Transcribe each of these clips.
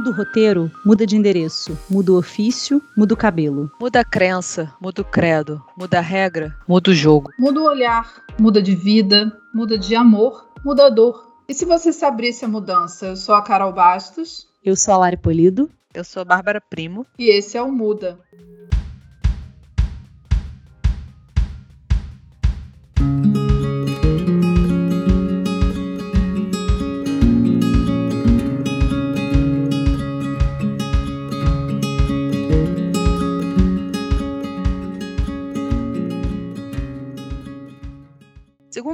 Muda o roteiro, muda de endereço, muda o ofício, muda o cabelo. Muda a crença, muda o credo, muda a regra, muda o jogo. Muda o olhar, muda de vida, muda de amor, muda a dor. E se você se abrisse a mudança? Eu sou a Carol Bastos. Eu sou a Lari Polido. Eu sou a Bárbara Primo. E esse é o Muda.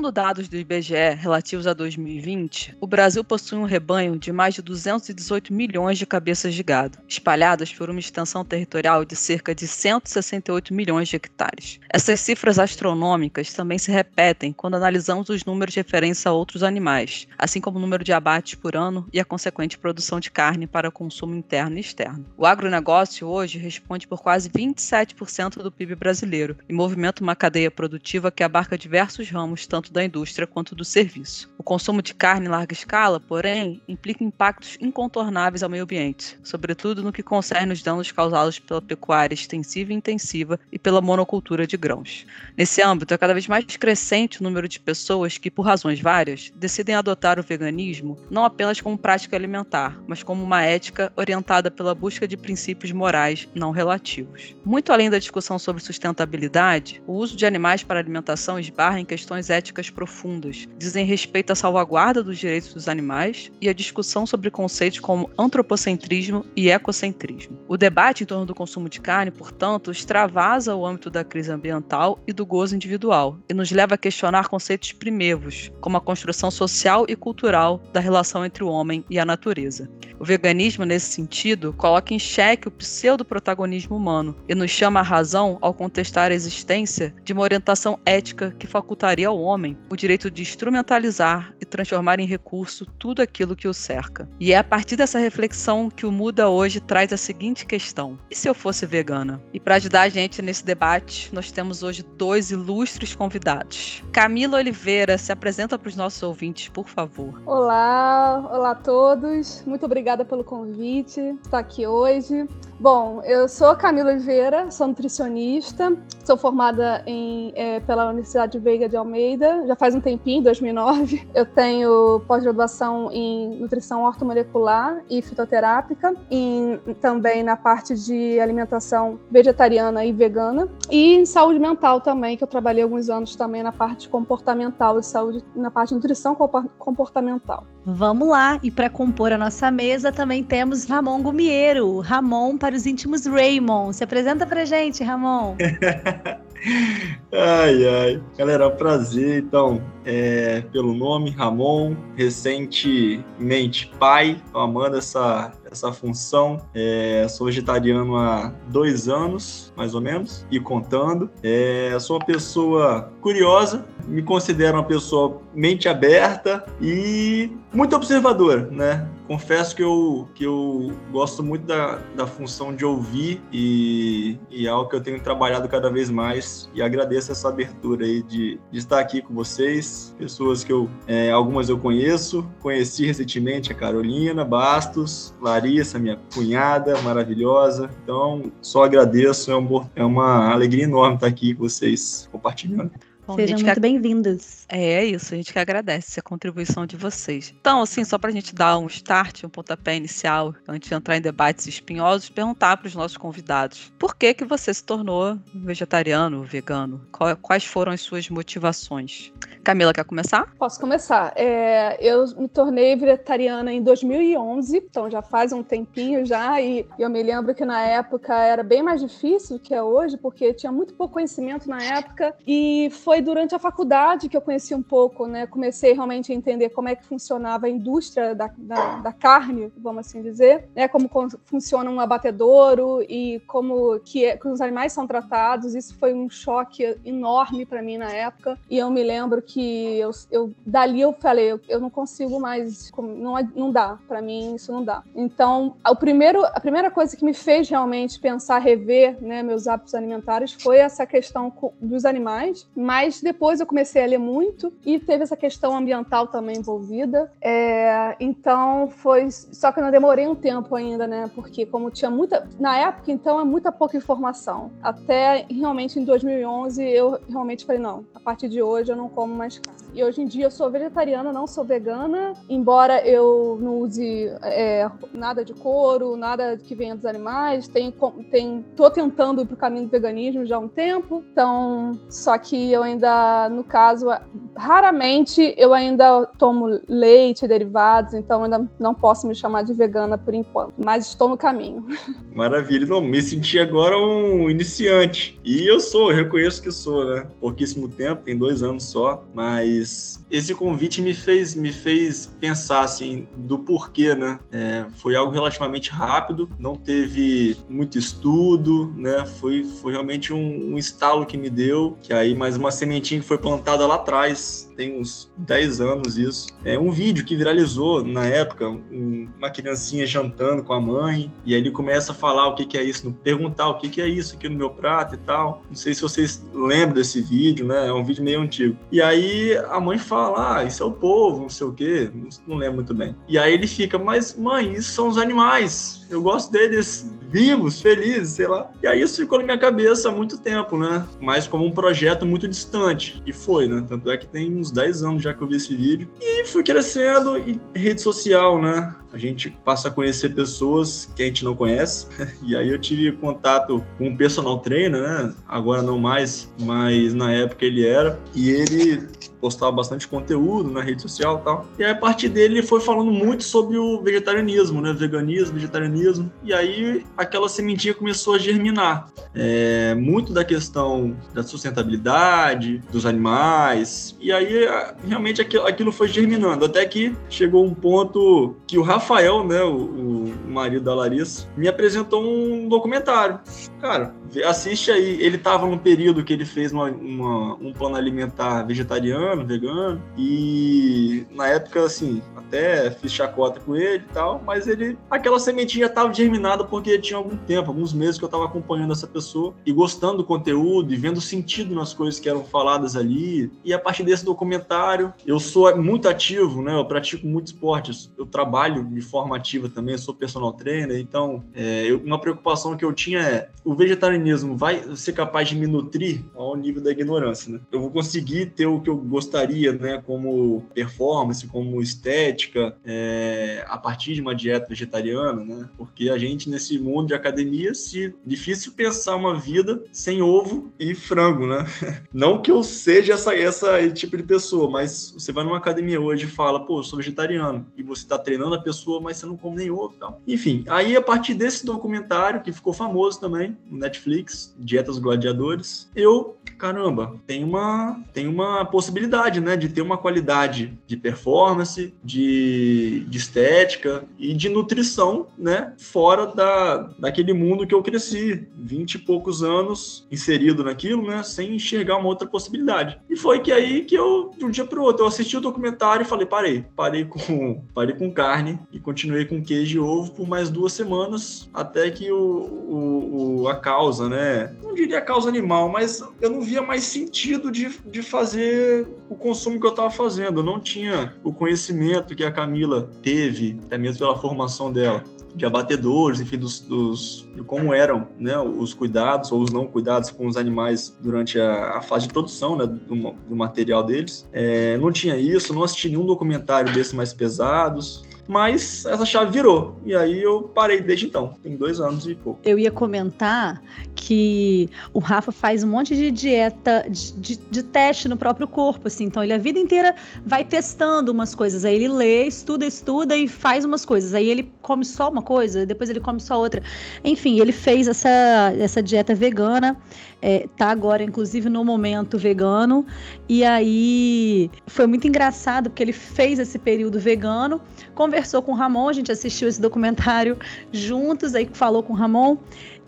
Segundo dados do IBGE relativos a 2020, o Brasil possui um rebanho de mais de 218 milhões de cabeças de gado, espalhadas por uma extensão territorial de cerca de 168 milhões de hectares. Essas cifras astronômicas também se repetem quando analisamos os números de referência a outros animais, assim como o número de abates por ano e a consequente produção de carne para consumo interno e externo. O agronegócio hoje responde por quase 27% do PIB brasileiro e movimenta uma cadeia produtiva que abarca diversos ramos, tanto da indústria quanto do serviço. O consumo de carne em larga escala, porém, implica impactos incontornáveis ao meio ambiente, sobretudo no que concerne os danos causados pela pecuária extensiva e intensiva e pela monocultura de grãos. Nesse âmbito, é cada vez mais crescente o número de pessoas que, por razões várias, decidem adotar o veganismo não apenas como prática alimentar, mas como uma ética orientada pela busca de princípios morais não relativos. Muito além da discussão sobre sustentabilidade, o uso de animais para alimentação esbarra em questões éticas éticas profundas, dizem respeito à salvaguarda dos direitos dos animais e à discussão sobre conceitos como antropocentrismo e ecocentrismo. O debate em torno do consumo de carne, portanto, extravasa o âmbito da crise ambiental e do gozo individual e nos leva a questionar conceitos primevos, como a construção social e cultural da relação entre o homem e a natureza. O veganismo, nesse sentido, coloca em xeque o pseudo-protagonismo humano e nos chama à razão ao contestar a existência de uma orientação ética que facultaria ao homem o direito de instrumentalizar e transformar em recurso tudo aquilo que o cerca. E é a partir dessa reflexão que o Muda hoje traz a seguinte questão: e se eu fosse vegana? E para ajudar a gente nesse debate, nós temos hoje dois ilustres convidados. Camila Oliveira, se apresenta para os nossos ouvintes, por favor. Olá, olá a todos. Muito obrigada pelo convite, estar aqui hoje. Bom, eu sou Camila Oliveira, sou nutricionista, sou formada em, é, pela Universidade Veiga de Almeida, já faz um tempinho, 2009. Eu tenho pós-graduação em nutrição ortomolecular e fitoterápica, e também na parte de alimentação vegetariana e vegana, e em saúde mental também, que eu trabalhei alguns anos também na parte comportamental e saúde, na parte de nutrição comportamental. Vamos lá, e para compor a nossa mesa também temos Ramon Gumiero. Ramon para os íntimos Raymond. Se apresenta pra gente, Ramon. ai, ai. Galera, é um prazer. Então, é, pelo nome, Ramon, recentemente pai, amando essa, essa função. É, sou vegetariano há dois anos, mais ou menos, e contando. É, sou uma pessoa curiosa, me considero uma pessoa mente aberta e muito observadora, né? Confesso que eu, que eu gosto muito da, da função de ouvir e, e é algo que eu tenho trabalhado cada vez mais e agradeço essa abertura aí de, de estar aqui com vocês, pessoas que eu, é, algumas eu conheço, conheci recentemente a Carolina Bastos, Larissa, minha cunhada maravilhosa, então só agradeço, é, um, é uma alegria enorme estar aqui com vocês compartilhando. Bom, Sejam muito bem-vindos. É, é isso, a gente que agradece a contribuição de vocês. Então, assim, só para a gente dar um start, um pontapé inicial, antes de entrar em debates espinhosos, perguntar para os nossos convidados: por que que você se tornou vegetariano, vegano? Quais foram as suas motivações? Camila, quer começar? Posso começar. É, eu me tornei vegetariana em 2011, então já faz um tempinho já, e eu me lembro que na época era bem mais difícil do que é hoje, porque tinha muito pouco conhecimento na época, e foi durante a faculdade que eu conheci um pouco, né? Comecei realmente a entender como é que funcionava a indústria da, da, da carne, vamos assim dizer, né? Como funciona um abatedouro e como que, é, que os animais são tratados. Isso foi um choque enorme para mim na época. E eu me lembro que eu, eu dali eu falei, eu, eu não consigo mais, não, não dá, para mim isso não dá. Então, o primeiro, a primeira coisa que me fez realmente pensar, rever né, meus hábitos alimentares foi essa questão dos animais, Mas depois eu comecei a ler muito e teve essa questão ambiental também envolvida. É, então foi. Só que eu não demorei um tempo ainda, né? Porque como tinha muita. Na época, então, é muita pouca informação. Até realmente em 2011 eu realmente falei: não, a partir de hoje eu não como mais carne. E hoje em dia eu sou vegetariana, não sou vegana, embora eu não use é, nada de couro, nada que venha dos animais. Tenho, tenho, tô tentando ir pro caminho do veganismo já há um tempo. Então, só que eu ainda, no caso, raramente eu ainda tomo leite, derivados, então ainda não posso me chamar de vegana por enquanto. Mas estou no caminho. Maravilha. Não, me senti agora um iniciante. E eu sou, eu reconheço que sou, né? Pouquíssimo tempo, tem dois anos só, mas mas esse convite me fez, me fez pensar assim do porquê, né? É, foi algo relativamente rápido, não teve muito estudo, né? Foi, foi realmente um, um estalo que me deu, que aí mais uma sementinha que foi plantada lá atrás, tem uns 10 anos isso. É um vídeo que viralizou na época, um, uma criancinha jantando com a mãe, e aí ele começa a falar o que, que é isso, perguntar o que, que é isso aqui no meu prato e tal. Não sei se vocês lembram desse vídeo, né? É um vídeo meio antigo. E aí a mãe fala, ah, isso é o povo, não sei o quê, não, não lembro muito bem. E aí ele fica, mas mãe, isso são os animais, eu gosto deles vivos, felizes, sei lá. E aí isso ficou na minha cabeça há muito tempo, né? Mas como um projeto muito distante. E foi, né? Tanto é que tem uns 10 anos já que eu vi esse vídeo. E fui crescendo e rede social, né? A gente passa a conhecer pessoas que a gente não conhece. E aí eu tive contato com um personal trainer, né? Agora não mais, mas na época ele era. E ele postava bastante conteúdo na rede social e tal. E aí, a partir dele, ele foi falando muito sobre o vegetarianismo, né? Veganismo, vegetarianismo. E aí, aquela sementinha começou a germinar. É, muito da questão da sustentabilidade, dos animais. E aí, realmente, aquilo, foi germinando. Até que chegou um ponto que o Rafael, né? O, o marido da Larissa, me apresentou um documentário. Cara, assiste aí. Ele tava num período que ele fez uma, uma, um plano alimentar vegetariano, vegano, e na época, assim, até fiz chacota com ele e tal, mas ele, aquela sementinha tava germinada porque tinha algum tempo, alguns meses que eu tava acompanhando essa pessoa e gostando do conteúdo e vendo sentido nas coisas que eram faladas ali. E a partir desse documentário, eu sou muito ativo, né? Eu pratico muitos esportes, eu trabalho de forma ativa também, sou personal trainer, então é, eu, uma preocupação que eu tinha é o vegetarianismo vai ser capaz de me nutrir ao nível da ignorância, né? Eu vou conseguir ter o que eu gostaria, né? Como performance, como estética, é, a partir de uma dieta vegetariana, né? Porque a gente, nesse mundo de academia, se difícil pensar uma vida sem ovo e frango, né? Não que eu seja essa, essa tipo de pessoa, mas você vai numa academia hoje e fala, pô, eu sou vegetariano, e você tá treinando a pessoa, mas você não come nem ovo e tal. Enfim, aí a partir desse documentário, que ficou famoso também, no Netflix, Dietas Gladiadores, eu, caramba, tem uma, tem uma possibilidade, né, de ter uma qualidade de performance, de, de estética e de nutrição, né, fora da, daquele mundo que eu cresci, vinte e poucos anos inserido naquilo, né, sem enxergar uma outra possibilidade. E foi que aí que eu, de um dia para o outro, eu assisti o documentário e falei, parei, parei com, parei com carne e continuei com queijo e ovo por mais duas semanas, até que o, o, o a causa, né, não diria a causa animal, mas eu não via mais sentido de, de fazer o consumo que eu estava fazendo. Eu não tinha o conhecimento que a Camila teve, até mesmo pela formação dela de abatedores, enfim, dos, dos, de como eram né, os cuidados ou os não cuidados com os animais durante a, a fase de produção né, do, do material deles. É, não tinha isso, não assisti nenhum documentário desses mais pesados mas essa chave virou. E aí eu parei desde então. Tem dois anos e pouco. Eu ia comentar que o Rafa faz um monte de dieta, de, de, teste no próprio corpo, assim. Então ele a vida inteira vai testando umas coisas. Aí ele lê, estuda, estuda e faz umas coisas. Aí ele come só uma coisa, depois ele come só outra. Enfim, ele fez essa, essa dieta vegana. É, tá agora, inclusive, no momento vegano. E aí foi muito engraçado, porque ele fez esse período vegano, conversou com o Ramon, a gente assistiu esse documentário juntos, aí falou com o Ramon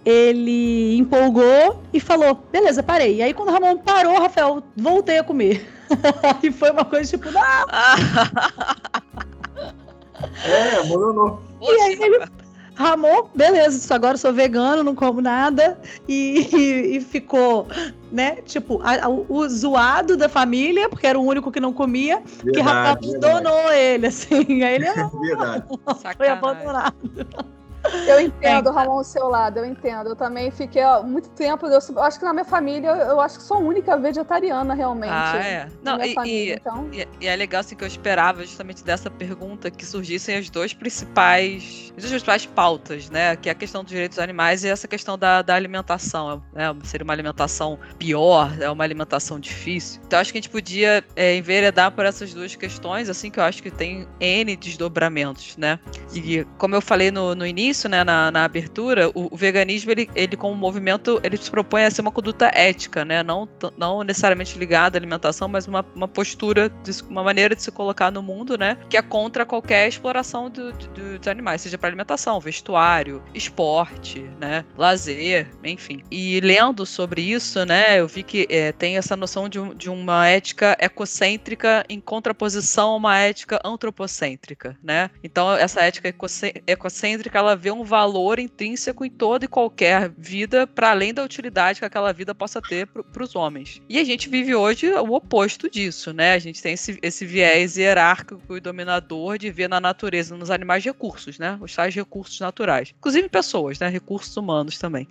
ele empolgou e falou: beleza, parei. E aí, quando o Ramon parou, Rafael, voltei a comer. e foi uma coisa tipo, não! é, abandonou. E aí ele. Ramon, beleza, agora sou vegano, não como nada. E, e, e ficou né? Tipo, a, a, o zoado da família, porque era o único que não comia, verdade, que abandonou ele, assim. Aí ele verdade. foi abandonado. Eu entendo, é. Ramon, o seu lado, eu entendo. Eu também fiquei ó, muito tempo. Eu, eu, acho que na minha família, eu acho que sou a única vegetariana, realmente. Ah, é. Não, e, família, e, então... e, e, é legal assim que eu esperava justamente dessa pergunta que surgissem as duas principais, as duas principais pautas, né? Que é a questão dos direitos dos animais e essa questão da, da alimentação. Né? Seria uma alimentação pior, é uma alimentação difícil. Então acho que a gente podia é, enveredar por essas duas questões, assim, que eu acho que tem N desdobramentos, né? E como eu falei no, no início, isso, né, na, na abertura, o, o, veganismo, ele, ele como movimento, ele se propõe a ser uma conduta ética, né, não, não necessariamente ligada à alimentação, mas uma, uma postura, uma maneira de se colocar no mundo, né, que é contra qualquer exploração do, do, dos animais, seja para alimentação, vestuário, esporte, né, lazer, enfim. E lendo sobre isso, né, eu vi que é, tem essa noção de, de uma ética ecocêntrica em contraposição a uma ética antropocêntrica, né. Então, essa ética ecocêntrica, ela vê um valor intrínseco em toda e qualquer vida, para além da utilidade que aquela vida possa ter para os homens. E a gente vive hoje o oposto disso, né? A gente tem esse, esse viés hierárquico e dominador de ver na natureza, nos animais, recursos, né? Os tais recursos naturais. Inclusive pessoas, né? Recursos humanos também.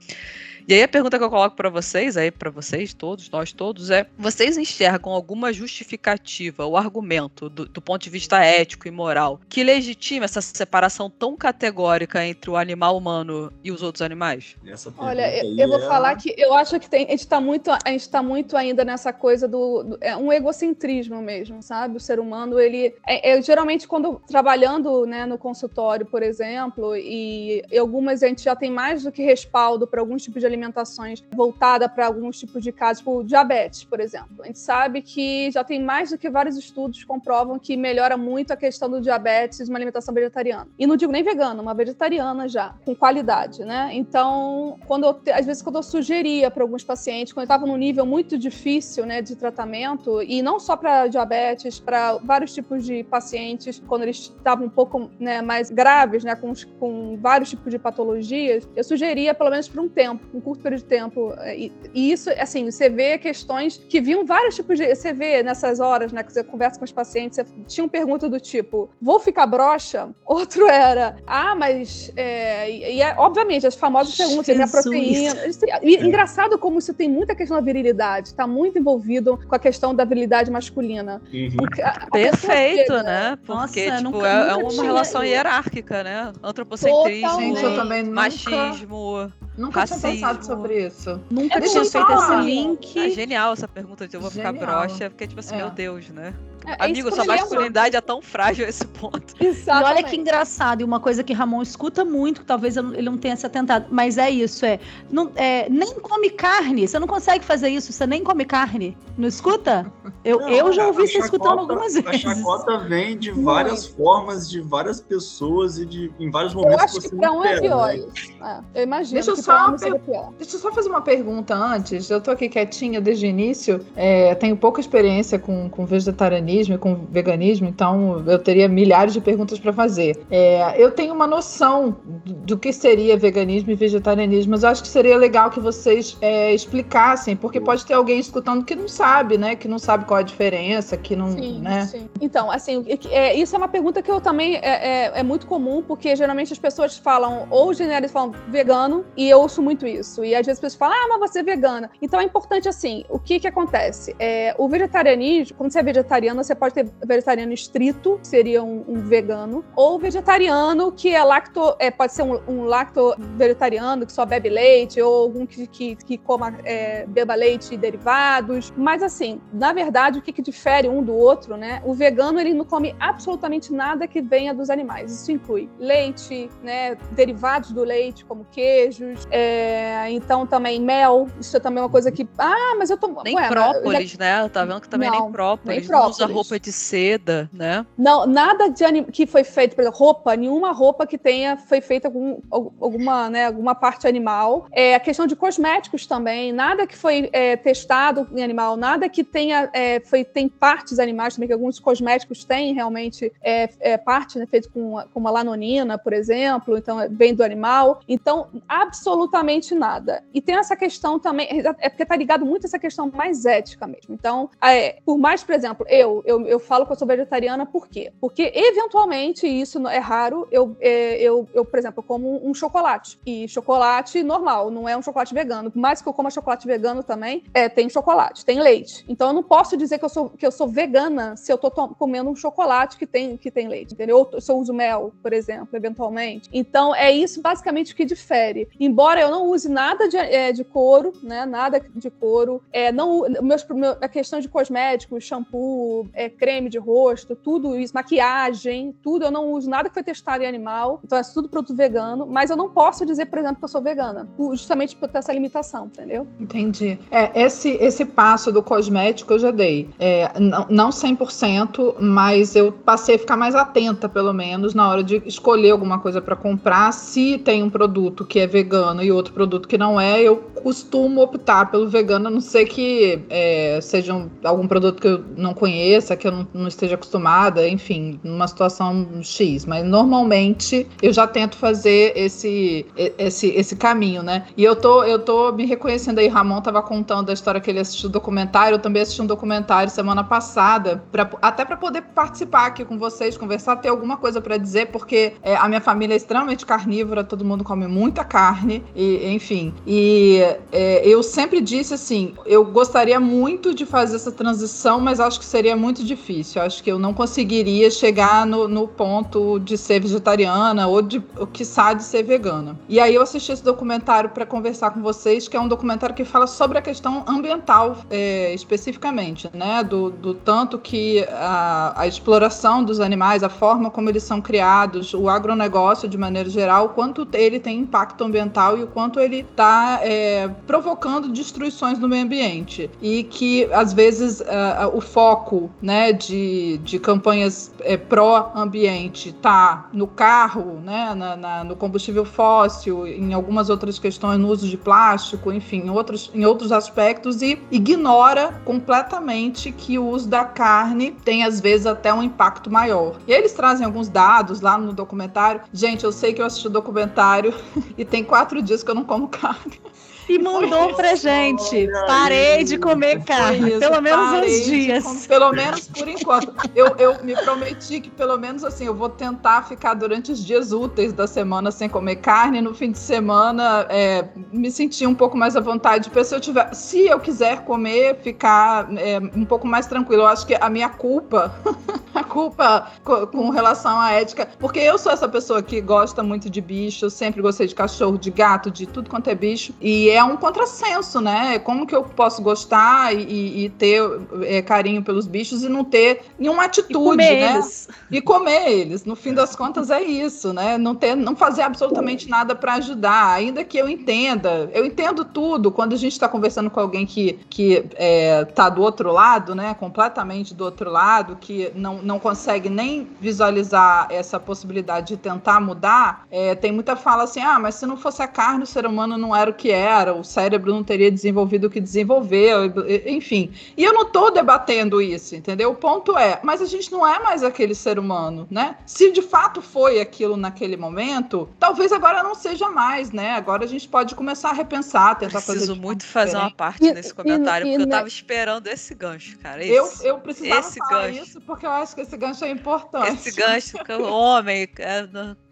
E aí a pergunta que eu coloco para vocês, aí para vocês todos, nós todos, é: vocês enxergam alguma justificativa, o argumento do, do, ponto de vista ético e moral que legitima essa separação tão categórica entre o animal humano e os outros animais? Olha, eu, eu vou é... falar que eu acho que tem, a gente está muito, a gente tá muito ainda nessa coisa do, do, é um egocentrismo mesmo, sabe? O ser humano ele é, é geralmente quando trabalhando, né, no consultório, por exemplo, e, e algumas a gente já tem mais do que respaldo para alguns tipos de alimentações voltada para alguns tipos de casos, tipo diabetes, por exemplo. A gente sabe que já tem mais do que vários estudos que comprovam que melhora muito a questão do diabetes uma alimentação vegetariana. E não digo nem vegana, uma vegetariana já, com qualidade, né? Então, quando eu, às vezes quando eu sugeria para alguns pacientes, quando eu estava num nível muito difícil, né, de tratamento, e não só para diabetes, para vários tipos de pacientes, quando eles estavam um pouco né, mais graves, né, com, com vários tipos de patologias, eu sugeria pelo menos por um tempo, um curto período de tempo. É, e, e, isso, assim, você vê questões que viam vários tipos de. Você vê nessas horas, né, que você conversa com os pacientes, você tinha uma pergunta do tipo: vou ficar broxa? Outro era: ah, mas. É, e, e é, obviamente, as famosas perguntas, minha proteína. E, engraçado como isso tem muita questão da virilidade, está muito envolvido com a questão da virilidade masculina. Uhum. A, a Perfeito, né? Porque Nossa, tipo, nunca, é, nunca é uma relação hierárquica, né? Antropocentrismo, machismo. Nunca racismo. tinha pensado sobre isso. Nunca é tinha feito esse link. É genial essa pergunta de eu vou genial. ficar broxa, porque, tipo assim, é. meu Deus, né? É, Amigo, sua masculinidade é tão frágil a esse ponto. Exatamente. E olha que engraçado, e uma coisa que Ramon escuta muito, que talvez ele não tenha se atentado, mas é isso, é, não, é nem come carne, você não consegue fazer isso, você nem come carne, não escuta? Eu, não, eu já ouvi você escutando algumas vezes. A chacota vem de várias formas, de várias pessoas e de, em vários momentos eu acho que, que pra um é pior. Né? É, eu imagino deixa eu só um per... Deixa eu só fazer uma pergunta antes, eu tô aqui quietinha desde o início, é, tenho pouca experiência com, com vegetarianismo, veganismo e com veganismo, então eu teria milhares de perguntas para fazer. É, eu tenho uma noção do que seria veganismo e vegetarianismo, mas eu acho que seria legal que vocês é, explicassem, porque pode ter alguém escutando que não sabe, né? Que não sabe qual a diferença, que não. Sim, né? sim. Então, assim, é, isso é uma pergunta que eu também é, é, é, muito comum, porque geralmente as pessoas falam, ou generalmente falam vegano, e eu ouço muito isso. E às vezes as pessoas falam, ah, mas você é vegana. Então é importante assim, o que que acontece? É, o vegetarianismo, quando você é vegetariano, você pode ter vegetariano estrito, que seria um, um vegano, ou vegetariano, que é lacto, é, pode ser um, um lacto vegetariano, que só bebe leite, ou algum que, que, que coma, é, beba leite e derivados. Mas assim, na verdade, o que, que difere um do outro, né? O vegano, ele não come absolutamente nada que venha dos animais. Isso inclui leite, né? Derivados do leite, como queijos, é, então também mel. Isso é também uma coisa que, ah, mas eu tô... Nem Ué, própolis, já... né? Tá vendo que também não, nem própolis. Nem própolis. Roupa de seda, né? Não, nada de anim... que foi feito, por exemplo, roupa, nenhuma roupa que tenha foi feita com alguma, né, alguma parte animal. É a questão de cosméticos também, nada que foi é, testado em animal, nada que tenha é, foi tem partes animais também que alguns cosméticos têm realmente é, é parte né, feito com, com uma lanonina, por exemplo, então é bem do animal. Então absolutamente nada. E tem essa questão também é porque tá ligado muito a essa questão mais ética mesmo. Então, é, por mais, por exemplo, eu, eu, eu falo que eu sou vegetariana por quê? Porque, eventualmente, isso é raro, eu, é, eu, eu, por exemplo, eu como um chocolate. E chocolate normal, não é um chocolate vegano. Por mais que eu coma chocolate vegano também, é, tem chocolate, tem leite. Então, eu não posso dizer que eu sou, que eu sou vegana se eu tô comendo um chocolate que tem, que tem leite, entendeu? Ou se eu uso mel, por exemplo, eventualmente. Então, é isso basicamente que difere. Embora eu não use nada de, é, de couro, né? Nada de couro, é, não, meus, meu, a questão de cosméticos, shampoo, é, creme de rosto, tudo isso, maquiagem, tudo, eu não uso nada que foi testado em animal, então é tudo produto vegano, mas eu não posso dizer, por exemplo, que eu sou vegana, justamente por ter essa limitação, entendeu? Entendi. É, esse, esse passo do cosmético eu já dei. É, não, não 100%, mas eu passei a ficar mais atenta, pelo menos, na hora de escolher alguma coisa para comprar. Se tem um produto que é vegano e outro produto que não é, eu costumo optar pelo vegano, a não ser que é, seja um, algum produto que eu não conheça, que eu não, não, esteja acostumada, enfim, numa situação X. Mas normalmente eu já tento fazer esse, esse, esse caminho, né? E eu tô, eu tô me reconhecendo aí, Ramon tava contando a história que ele assistiu documentário, eu também assisti um documentário semana passada, pra, até para poder participar aqui com vocês, conversar, ter alguma coisa para dizer, porque é, a minha família é extremamente carnívora, todo mundo come muita carne, e, enfim. E é, eu sempre disse assim: eu gostaria muito de fazer essa transição, mas acho que seria muito difícil. Acho que eu não conseguiria chegar no, no ponto de ser vegetariana ou de, o quiçá, de ser vegana. E aí eu assisti esse documentário para conversar com vocês, que é um documentário que fala sobre a questão ambiental é, especificamente, né? Do, do tanto que a, a exploração dos animais, a forma como eles são criados, o agronegócio de maneira geral, o quanto ele tem impacto ambiental e o quanto ele está é, provocando destruições no meio ambiente. E que, às vezes, uh, o foco né, de, de campanhas é, pró-ambiente está no carro, né, na, na, no combustível fóssil, em algumas outras questões, no uso de plástico, enfim, em outros, em outros aspectos, e ignora completamente que o uso da carne tem, às vezes, até um impacto maior. E eles trazem alguns dados lá no documentário. Gente, eu sei que eu assisti o documentário e tem quatro dias que eu não como carne e mandou pra gente. Parei de comer carne, pelo menos uns dias. Com, pelo menos por enquanto. Eu, eu me prometi que pelo menos assim, eu vou tentar ficar durante os dias úteis da semana sem comer carne. No fim de semana, é, me sentir um pouco mais à vontade. Se eu, tiver, se eu quiser comer, ficar é, um pouco mais tranquilo. Eu acho que a minha culpa, a culpa com, com relação à ética, porque eu sou essa pessoa que gosta muito de bicho, sempre gostei de cachorro, de gato, de tudo quanto é bicho. E é um contrassenso, né? Como que eu posso gostar e, e ter é, carinho pelos bichos e não ter nenhuma atitude, e né? Eles. E comer eles. No fim das contas é isso, né? Não ter, não fazer absolutamente nada para ajudar, ainda que eu entenda. Eu entendo tudo quando a gente está conversando com alguém que que é, tá do outro lado, né? Completamente do outro lado, que não, não consegue nem visualizar essa possibilidade de tentar mudar. É, tem muita fala assim, ah, mas se não fosse a carne, o ser humano não era o que era o cérebro não teria desenvolvido o que desenvolveu, enfim. E eu não estou debatendo isso, entendeu? O ponto é, mas a gente não é mais aquele ser humano, né? Se de fato foi aquilo naquele momento, talvez agora não seja mais, né? Agora a gente pode começar a repensar, tentar Preciso fazer. muito fazer diferente. uma parte nesse comentário, e, e, porque e, eu tava esperando esse gancho, cara. Esse, eu, eu precisava esse falar gancho. isso porque eu acho que esse gancho é importante. Esse gancho, que o homem é,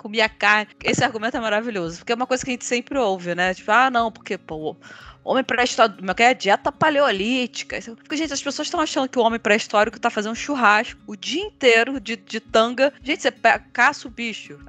comia carne. Esse argumento é maravilhoso, porque é uma coisa que a gente sempre ouve, né? Tipo, ah, não, porque pô, homem pré-histórico, como é é? Dieta paleolítica. Gente, as pessoas estão achando que o homem pré-histórico tá fazendo churrasco o dia inteiro de, de tanga. Gente, você caça o bicho,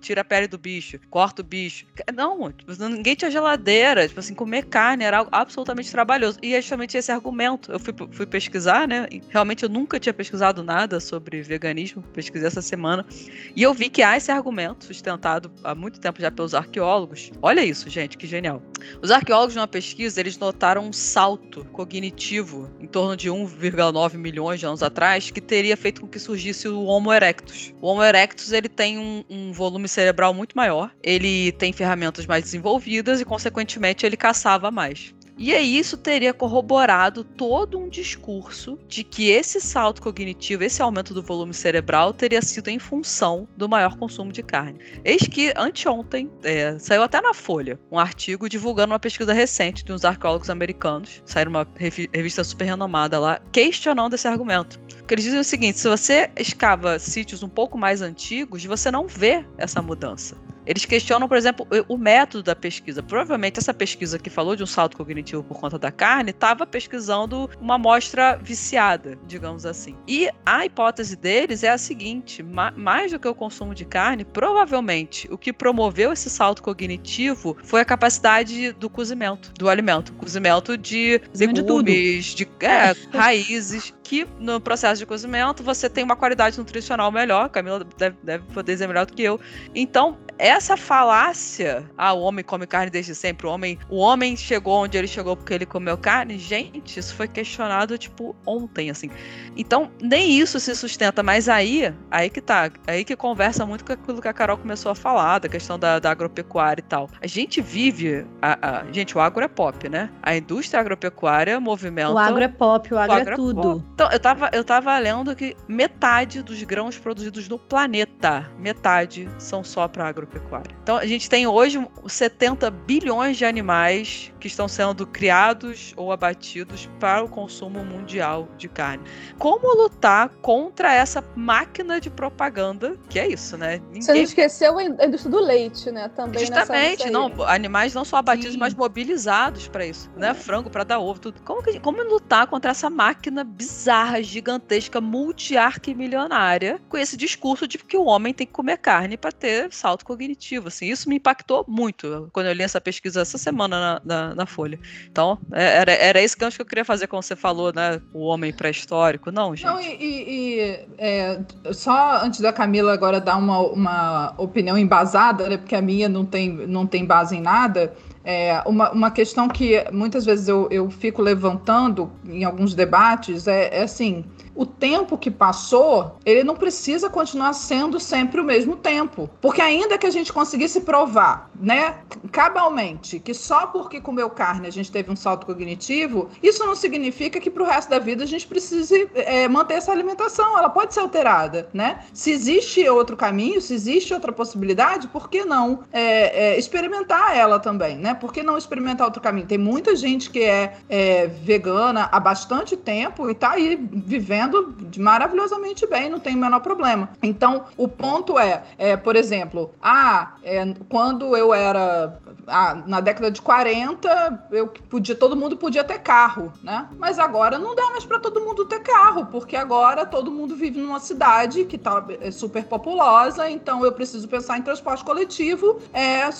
tira a pele do bicho, corta o bicho. Não, tipo, ninguém tinha geladeira. Tipo assim, comer carne era algo absolutamente trabalhoso. E é justamente esse argumento. Eu fui, fui pesquisar, né? Realmente eu nunca tinha pesquisado nada sobre veganismo. Pesquisei essa semana. E eu vi que há esse argumento sustentado há muito tempo já pelos arqueólogos. Olha isso, gente, que genial. Os arqueólogos, numa pesquisa, pesquisa, eles notaram um salto cognitivo em torno de 1,9 milhões de anos atrás que teria feito com que surgisse o Homo erectus. O Homo erectus ele tem um, um volume cerebral muito maior, ele tem ferramentas mais desenvolvidas e, consequentemente, ele caçava mais. E aí isso teria corroborado todo um discurso de que esse salto cognitivo, esse aumento do volume cerebral, teria sido em função do maior consumo de carne. Eis que anteontem é, saiu até na Folha um artigo divulgando uma pesquisa recente de uns arqueólogos americanos, saiu uma revista super renomada lá, questionando esse argumento. Porque eles dizem o seguinte: se você escava sítios um pouco mais antigos, você não vê essa mudança. Eles questionam, por exemplo, o método da pesquisa. Provavelmente essa pesquisa que falou de um salto cognitivo por conta da carne estava pesquisando uma amostra viciada, digamos assim. E a hipótese deles é a seguinte: mais do que o consumo de carne, provavelmente o que promoveu esse salto cognitivo foi a capacidade do cozimento do alimento, cozimento de legumes, de, de é, raízes, que no processo de cozimento você tem uma qualidade nutricional melhor. Camila deve, deve poder dizer melhor do que eu. Então essa falácia, ah, o homem come carne desde sempre, o homem, o homem chegou onde ele chegou porque ele comeu carne, gente, isso foi questionado tipo ontem, assim. Então, nem isso se sustenta, mas aí, aí que tá, aí que conversa muito com aquilo que a Carol começou a falar, da questão da, da agropecuária e tal. A gente vive, a, a, gente, o agro é pop, né? A indústria agropecuária movimenta... O agro é pop, o agro, o agro é, é tudo. Então, eu tava, eu tava lendo que metade dos grãos produzidos no planeta, metade, são só para agro agropecuária. Então a gente tem hoje 70 bilhões de animais que estão sendo criados ou abatidos para o consumo mundial de carne. Como lutar contra essa máquina de propaganda, que é isso, né? Ninguém... Você não esqueceu a indústria do leite, né? Também Justamente, não, animais não só abatidos, Sim. mas mobilizados para isso, né? Frango para dar ovo, tudo. Como, que, como lutar contra essa máquina bizarra, gigantesca, multiarquimilionária, com esse discurso de que o homem tem que comer carne para ter salto cognitivo, assim. Isso me impactou muito quando eu li essa pesquisa essa semana na, na na, Folha. Então, é, era, era esse gancho que eu queria fazer quando você falou, né? O homem pré-histórico. Não, gente. Não, e, e é, só antes da Camila agora dar uma, uma opinião embasada, né? Porque a minha não tem, não tem base em nada. É, uma, uma questão que muitas vezes eu, eu fico levantando em alguns debates é, é assim: o tempo que passou, ele não precisa continuar sendo sempre o mesmo tempo. Porque ainda que a gente conseguisse provar, né, cabalmente, que só porque comeu carne a gente teve um salto cognitivo, isso não significa que para o resto da vida a gente precise é, manter essa alimentação. Ela pode ser alterada, né? Se existe outro caminho, se existe outra possibilidade, por que não é, é, experimentar ela também, né? Por que não experimentar outro caminho? Tem muita gente que é, é vegana há bastante tempo e está aí vivendo vivendo maravilhosamente bem, não tem o menor problema. Então, o ponto é, é por exemplo, ah, é, quando eu era ah, na década de 40, eu podia, todo mundo podia ter carro, né? Mas agora não dá mais para todo mundo ter carro, porque agora todo mundo vive numa cidade que tá é, super populosa, então eu preciso pensar em transporte coletivo, é,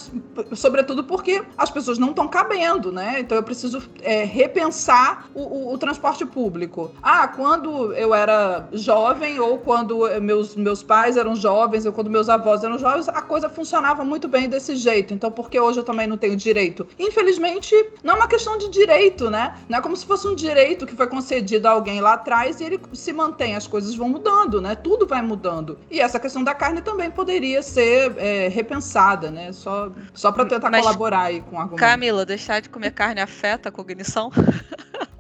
sobretudo porque as pessoas não estão cabendo, né? Então eu preciso é, repensar o, o, o transporte público. Ah, quando eu era jovem ou quando meus, meus pais eram jovens ou quando meus avós eram jovens, a coisa funcionava muito bem desse jeito. Então, por que hoje eu também não tenho direito? Infelizmente, não é uma questão de direito, né? Não é como se fosse um direito que foi concedido a alguém lá atrás e ele se mantém, as coisas vão mudando, né? Tudo vai mudando. E essa questão da carne também poderia ser é, repensada, né? Só, só para tentar Mas, colaborar aí com o argumento. Camila, deixar de comer carne afeta a cognição?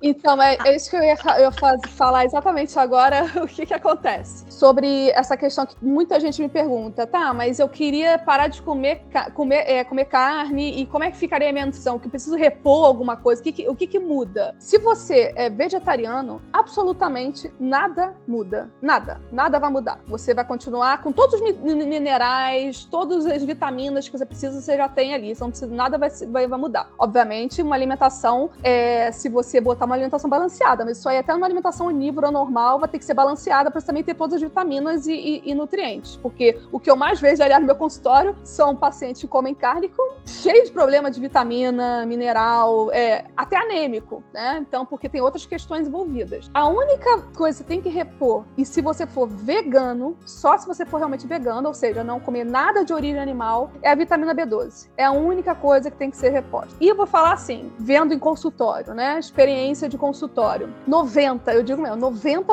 Então, é, é isso que eu ia, eu ia falar exatamente agora o que, que acontece. Sobre essa questão que muita gente me pergunta, tá, mas eu queria parar de comer, comer, é, comer carne e como é que ficaria a minha nutrição? Que preciso repor alguma coisa? O que, que, o que, que muda? Se você é vegetariano, absolutamente nada muda. Nada. Nada vai mudar. Você vai continuar com todos os minerais, todas as vitaminas que você precisa, você já tem ali. Então, nada vai, vai, vai mudar. Obviamente, uma alimentação, é, se você botar uma alimentação balanceada, mas isso aí até uma alimentação onívora normal vai ter que ser balanceada para também ter todas as vitaminas e, e, e, nutrientes. Porque o que eu mais vejo, aliás, no meu consultório são pacientes que comem carne com cheio de problema de vitamina, mineral, é, até anêmico, né? Então, porque tem outras questões envolvidas. A única coisa que você tem que repor, e se você for vegano, só se você for realmente vegano, ou seja, não comer nada de origem animal, é a vitamina B12. É a única coisa que tem que ser reposta. E eu vou falar assim, vendo em consultório, né? Experiência de consultório. 90, eu digo mesmo, 90%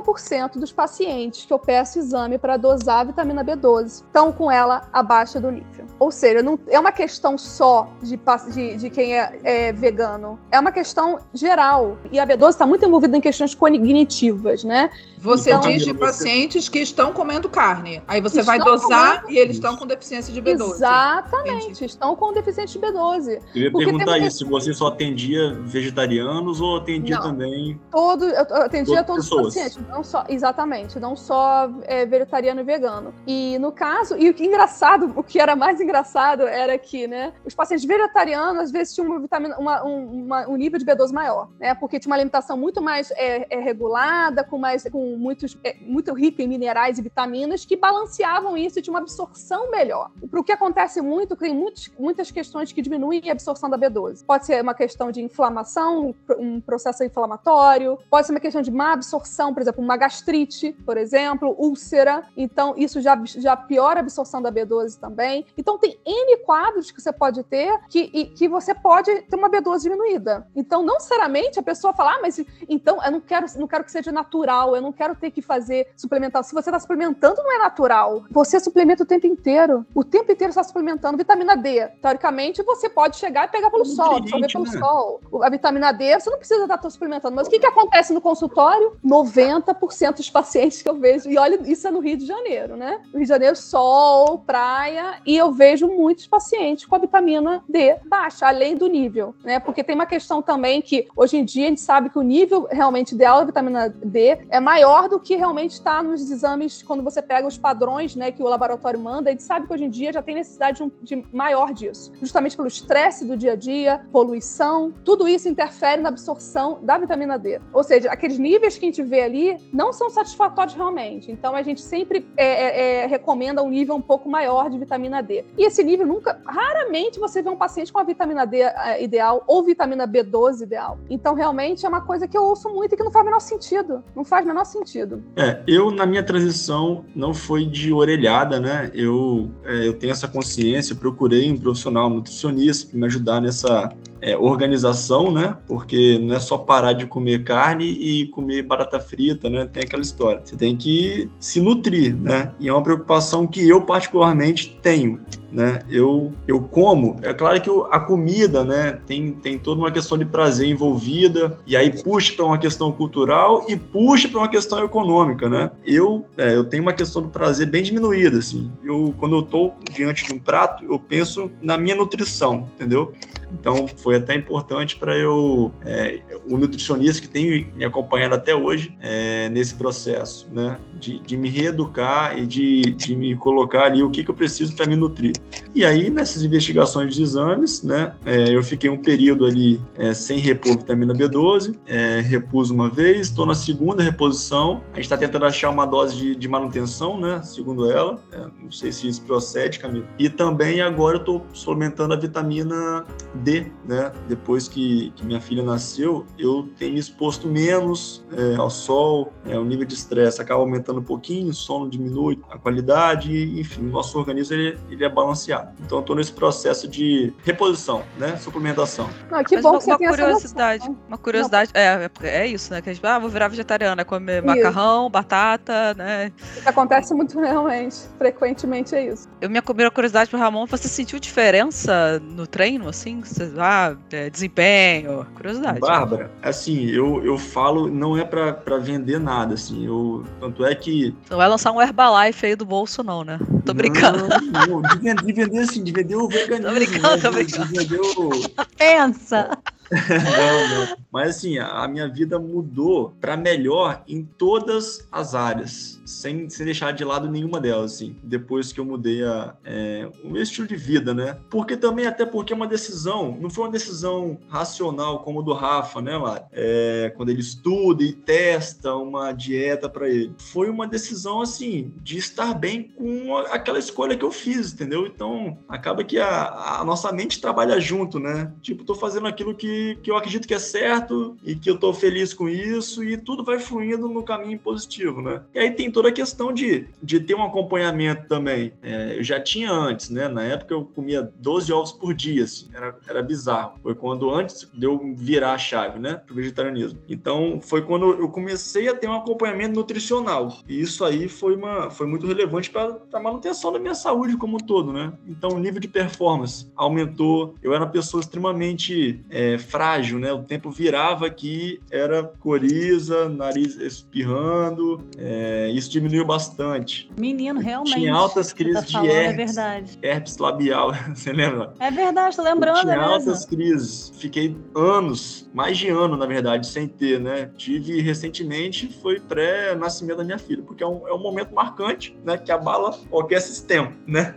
dos pacientes que eu peço exame para dosar a vitamina B12 estão com ela abaixo do nível. Ou seja, não é uma questão só de, de, de quem é, é, vegano, é uma questão geral. E a B12 está muito envolvida em questões cognitivas, né? Você então, diz de pacientes que estão comendo carne. Aí você vai dosar comendo... e eles estão com deficiência de B12. Exatamente, Entendi. estão com deficiência de B12. Eu ia perguntar isso, se você só atendia vegetarianos ou atendia não, também. Todo, eu atendia todos pessoas. os pacientes, não só, exatamente, não só é, vegetariano e vegano. E no caso, e o que engraçado, o que era mais engraçado era que, né, os pacientes vegetarianos às vezes tinham uma vitamina, uma, um, uma, um nível de B12 maior, né? Porque tinha uma alimentação muito mais é, é, regulada, com mais com muitos, é, muito rica em minerais e vitaminas que balanceavam isso e tinha uma absorção melhor. Para o que acontece muito, tem muitos, muitas questões que diminuem a absorção da B12. Pode ser uma questão de inflamação, um processo inflamatório, pode ser uma questão de má absorção, por exemplo, uma gastrite, por exemplo, úlcera. Então, isso já, já piora a absorção da B12 também. Então, tem N quadros que você pode ter que, e, que você pode ter uma B12 diminuída. Então, não necessariamente a pessoa fala, ah, mas então eu não quero, não quero que seja natural, eu não quero ter que fazer suplementação. Se você está suplementando, não é natural. Você suplementa o tempo inteiro. O tempo inteiro está suplementando vitamina D. Teoricamente, você pode chegar e pegar pelo sol, absorver pelo né? sol. A vitamina D, você não precisa estar suplementando. Mas o que, que acontece no consultório? 90% dos pacientes que eu vejo, e olha, isso é no Rio de Janeiro, né? No Rio de Janeiro, sol, praia, e eu vejo muitos pacientes com a vitamina D baixa, além do nível, né? Porque tem uma questão também que hoje em dia a gente sabe que o nível realmente ideal da vitamina D é maior do que realmente está nos exames quando você pega os padrões né, que o laboratório manda. A gente sabe que hoje em dia já tem necessidade de, um, de maior disso, justamente pelo estresse do dia a dia, poluição, tudo isso interfere na absorção da vitamina D. Ou seja, aqueles níveis que a gente vê ali não são satisfatórios realmente. Então a gente sempre é, é, é, recomenda um nível um pouco maior de vitamina D. E esse nível nunca, raramente você vê um paciente com a vitamina D é, ideal ou vitamina B12 ideal. Então realmente é uma coisa que eu ouço muito e que não faz o menor sentido. Não faz o menor sentido sentido. É, eu na minha transição não foi de orelhada, né? Eu, é, eu tenho essa consciência, procurei um profissional nutricionista para me ajudar nessa é, organização, né? Porque não é só parar de comer carne e comer barata frita, né? Tem aquela história. Você tem que se nutrir, né? E é uma preocupação que eu particularmente tenho né? Eu, eu como, é claro que eu, a comida, né, tem, tem toda uma questão de prazer envolvida, e aí puxa para uma questão cultural e puxa para uma questão econômica, né? Eu, é, eu tenho uma questão do prazer bem diminuída, assim. Eu, quando eu estou diante de um prato, eu penso na minha nutrição, entendeu? Então, foi até importante para eu, é, o nutricionista que tem me acompanhado até hoje é, nesse processo, né? De, de me reeducar e de, de me colocar ali o que, que eu preciso para me nutrir. E aí, nessas investigações de exames, né, é, eu fiquei um período ali é, sem repor vitamina B12, é, repus uma vez, estou na segunda reposição. A gente está tentando achar uma dose de, de manutenção, né, segundo ela. É, não sei se isso procede, Camila. E também agora eu estou suplementando a vitamina D, né? Depois que, que minha filha nasceu, eu tenho me exposto menos é, ao sol, é, o nível de estresse acaba aumentando um pouquinho, o sono diminui, a qualidade, enfim, o nosso organismo ele, ele é balanceado. Então, eu estou nesse processo de reposição, né? Suplementação. Ah, que Mas bom uma, que você uma curiosidade, né? uma curiosidade, é, é isso, né? Que a gente, ah, vou virar vegetariana, comer isso. macarrão, batata, né? Isso acontece muito realmente, frequentemente é isso. Eu minha primeira curiosidade pro Ramon, você sentiu diferença no treino, assim? Você, ah, é, desempenho, curiosidade. Bárbara, assim, eu, eu falo, não é para vender nada, assim, eu, tanto é que... Não vai lançar um Herbalife aí do bolso não, né? Tô brincando. Não, não, de, vender, de vender assim, de vender o veganismo. Tô brincando, né? tô brincando. De, vender o... Pensa! não, não. Mas assim, a minha vida mudou para melhor em todas as áreas, sem, sem deixar de lado nenhuma delas, assim, depois que eu mudei a, é, o estilo de vida, né? Porque também, até porque é uma decisão, não foi uma decisão racional como o do Rafa, né, Mari? É, quando ele estuda e testa uma dieta para ele. Foi uma decisão, assim, de estar bem com aquela escolha que eu fiz, entendeu? Então, acaba que a, a nossa mente trabalha junto, né? Tipo, tô fazendo aquilo que, que eu acredito que é certo e que eu tô feliz com isso e tudo vai fluindo no caminho positivo, né? E aí tem toda a questão de, de ter um acompanhamento também. É, eu já tinha antes, né? Na época eu comia 12 ovos por dia, assim, era, era bizarro. Foi quando antes de eu virar a chave, né? Pro vegetarianismo. Então, foi quando eu comecei a ter um acompanhamento nutricional. E isso aí foi, uma, foi muito relevante para a manutenção da minha saúde como um todo, né? Então, o nível de performance aumentou. Eu era uma pessoa extremamente é, frágil, né? O tempo virava aqui, era coriza, nariz espirrando. É, isso diminuiu bastante. Menino, realmente. Tinha altas crises tá de falando, é herpes, verdade. herpes labial, você lembra? É verdade, tô lembrando, eu tinha é altas crises. Fiquei anos, mais de ano, na verdade, sem ter, né? Tive recentemente, foi pré-nascimento da minha filha, porque é um, é um momento marcante, né? Que abala qualquer sistema, né?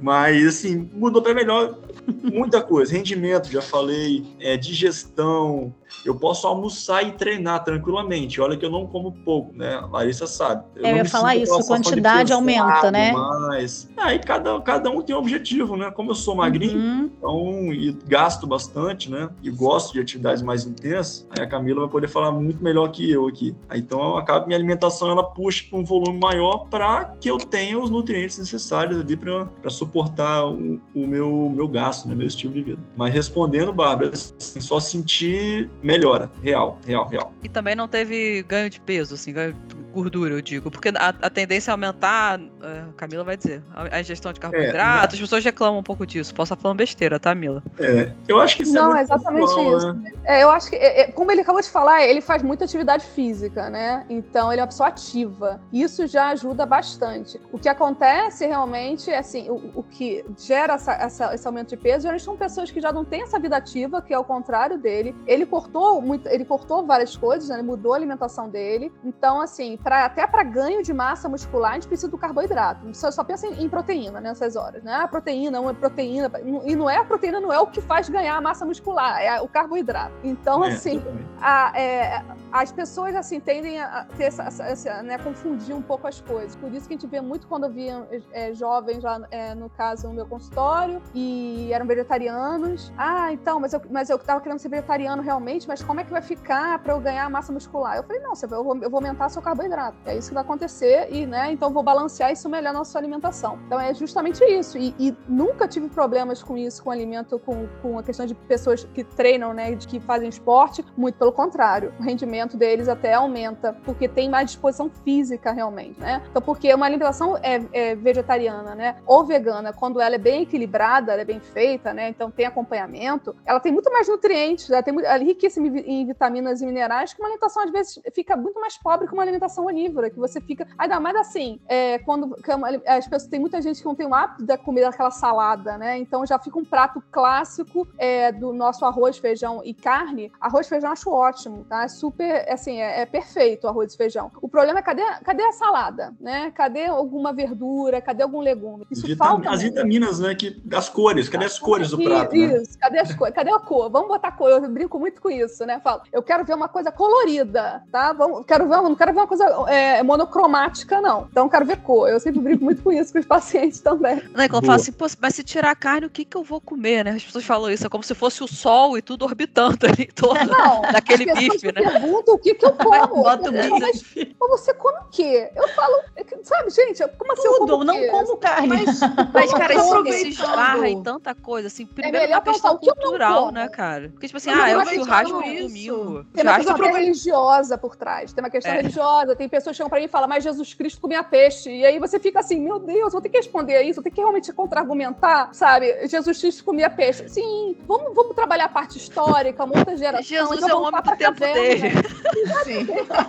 Mas, assim, mudou para melhor muita coisa. Rendimento, já falei, é, digestão. Eu posso almoçar e treinar tranquilamente. Olha que eu não como pouco, né? A Larissa sabe. É, eu ia falar isso, de quantidade aumenta, né? Mas, aí cada, cada um tem um objetivo, né? Como eu sou magrinho, Uhum. então, e gasto bastante, né? E gosto de atividades mais intensas. Aí a Camila vai poder falar muito melhor que eu aqui. Aí, então, acaba minha alimentação ela puxa para um volume maior para que eu tenha os nutrientes necessários ali para suportar o, o meu, meu gasto, né? Meu estilo de vida. Mas respondendo, Bárbara, assim, só sentir melhora, real, real, real. E também não teve ganho de peso, assim, ganho de gordura, eu digo. Porque a, a tendência é aumentar, é, a Camila vai dizer, a, a ingestão de carboidratos, as pessoas reclamam um pouco disso. Posso estar falando besteira, tá, Mila? É, eu acho que isso Não, é é muito exatamente pontual, isso. né? É, eu acho que, é, é, como ele acabou de falar, ele faz muita atividade física, né? Então ele é uma pessoa ativa. Isso já ajuda bastante. O que acontece realmente é assim, o, o que gera essa- essa- esse aumento de peso, geralmente são pessoas que já não têm essa vida ativa, que é o contrário dele. Ele cortou muito, ele cortou várias coisas, né? ele mudou a alimentação dele. Então, assim, pra, até para ganho de massa muscular, a gente precisa do carboidrato. Você só pensa em, em proteína nessas horas, né? A proteína, uma proteína. E não é a proteína, não é o que faz ganhar a massa muscular, é o carboidrato. Então, É, assim, a- é, as pessoas assim tendem a ter essa, essa- essa, né, confundir um pouco as coisas. Por isso que a gente vê muito quando via é, jovens lá, é, no caso, no meu consultório, e eram vegetarianos. Ah, então, mas eu, mas eu tava querendo ser vegetariano realmente, mas como é que vai ficar para eu ganhar massa muscular? Eu falei, não, você vai- eu vou, eu vou aumentar seu carboidrato. É isso que vai acontecer, e, né, então vou balancear isso melhor na sua alimentação. Então é justamente isso. E, e nunca tive problemas com isso, com alimento, com, com a questão de pessoas que treinam, né, de que fazem esporte. Muito pelo contrário, o rendimento deles até aumenta, porque tem mais disposição física realmente, né? Então, porque uma alimentação é, é vegetariana, né, ou vegana, quando ela é bem equilibrada, ela é bem feita, né, então tem acompanhamento, ela tem muito mais nutrientes, ela tem muito, ela riquíssima em vi- em vitaminas e minerais, que uma alimentação às vezes fica muito mais pobre que uma alimentação onívora, que você fica, ainda mais assim, é, quando é as pessoas tem muita gente que não tem o hábito de comer aquela salada, né? Então já fica um prato clássico é, do nosso arroz, feijão e carne. Arroz e feijão eu acho ótimo, tá? É super, assim, é, é perfeito o arroz e feijão. O problema é cadê, cadê a salada, né? Cadê alguma verdura? Cadê algum legume? Isso Vitam- falta. as muito. vitaminas, né? Que, as cores, cadê as cores do prato? Né? Isso, cadê as cores? Cadê a cor? Vamos botar cor. Eu brinco muito com isso, né? Falo, eu quero ver uma coisa colorida, tá? Vamos, quero ver, não quero ver uma coisa é, monocromática, não. Então quero ver cor. Eu sempre brinco muito com isso com os pacientes também. Né, quando fala assim, Pô, mas se tirar a carne, o que, que eu vou comer, né? As pessoas falam isso, é como se fosse o sol e tudo orbitando ali em torno Não, daquele bife, né? perguntam o que, que eu como. Bota o Eu falo, mas, você come o quê? Eu falo, é sabe, gente, como assim eu Tudo, como eu o quê? não como carne. Mas, mas cara, isso se esbarra em tanta coisa, assim, primeiro melhor uma questão eu cultural, como. né, cara? Porque, tipo assim, Mas ah, é o aproveitando churrasco isso, domingo. Tem uma questão até religiosa por trás. Tem uma questão É. religiosa, tem pessoas que chegam para mim e falam, mas Jesus Cristo comia peixe. E aí você fica assim, meu Deus, vou ter que responder isso, vou ter que realmente contra-argumentar, sabe? Jesus Cristo comia peixe. Sim, vamos, vamos trabalhar a parte histórica, uma outra geração. Jesus é o homem do tempo caverna. dele. Sim.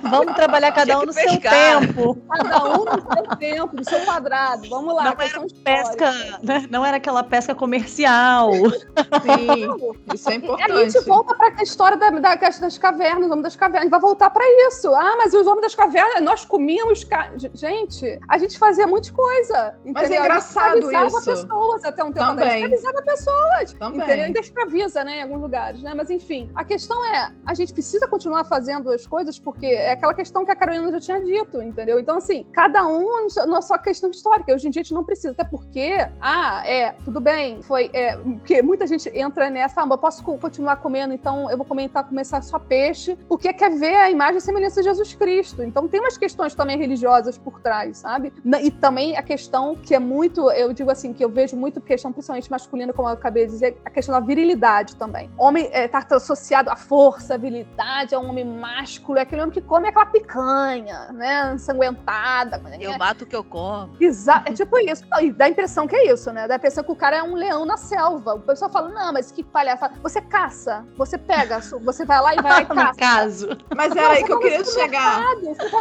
Vamos trabalhar cada um no pescar. seu tempo. Cada um no seu tempo, no seu quadrado. Vamos lá, não era pesca, né? Não era aquela pesca comercial. Sim, isso é importante. E a gente volta para a história da, da, das cavernas, o homem das cavernas. Vai voltar para isso. Ah, mas os homens das cavernas, nós comíamos. Ca... Gente, a gente fazia muita coisa. Entendeu? Mas é engraçado isso. pessoas até um tempo Também. atrás. Escravizava pessoas. Também. Entendeu? Ainda escraviza, né, em alguns lugares, né? Mas enfim, a questão é, a gente precisa continuar fazendo as coisas porque é aquela questão que a Carolina já tinha dito, entendeu? Então, assim, cada um na sua questão histórica. Hoje em dia a gente não precisa, até porque, ah, é, tudo bem, foi, é, porque muita gente entra nessa, ah, eu posso continuar comendo, então eu vou comentar, começar só peixe, porque quer ver a imagem e semelhança de Jesus Cristo. Então tem umas questões também religiosas por trás, sabe? E também a questão que é muito, eu digo assim, que eu vejo muito questão principalmente masculina, como eu acabei de dizer, a questão da virilidade também. Homem está é, tá associado à força, à virilidade, é um homem másculo, é aquele homem que come aquela picanha, né? Ensanguentada. Né? Eu mato o que eu como. Exato, é tipo isso. E dá a impressão que é isso, né? Dá a impressão que o cara é um leão na selva. O pessoal fala, não, mas que palhaço. Você caça, você pega, você vai lá e vai lá e caça. caso. Mas era aí que eu queria chegar.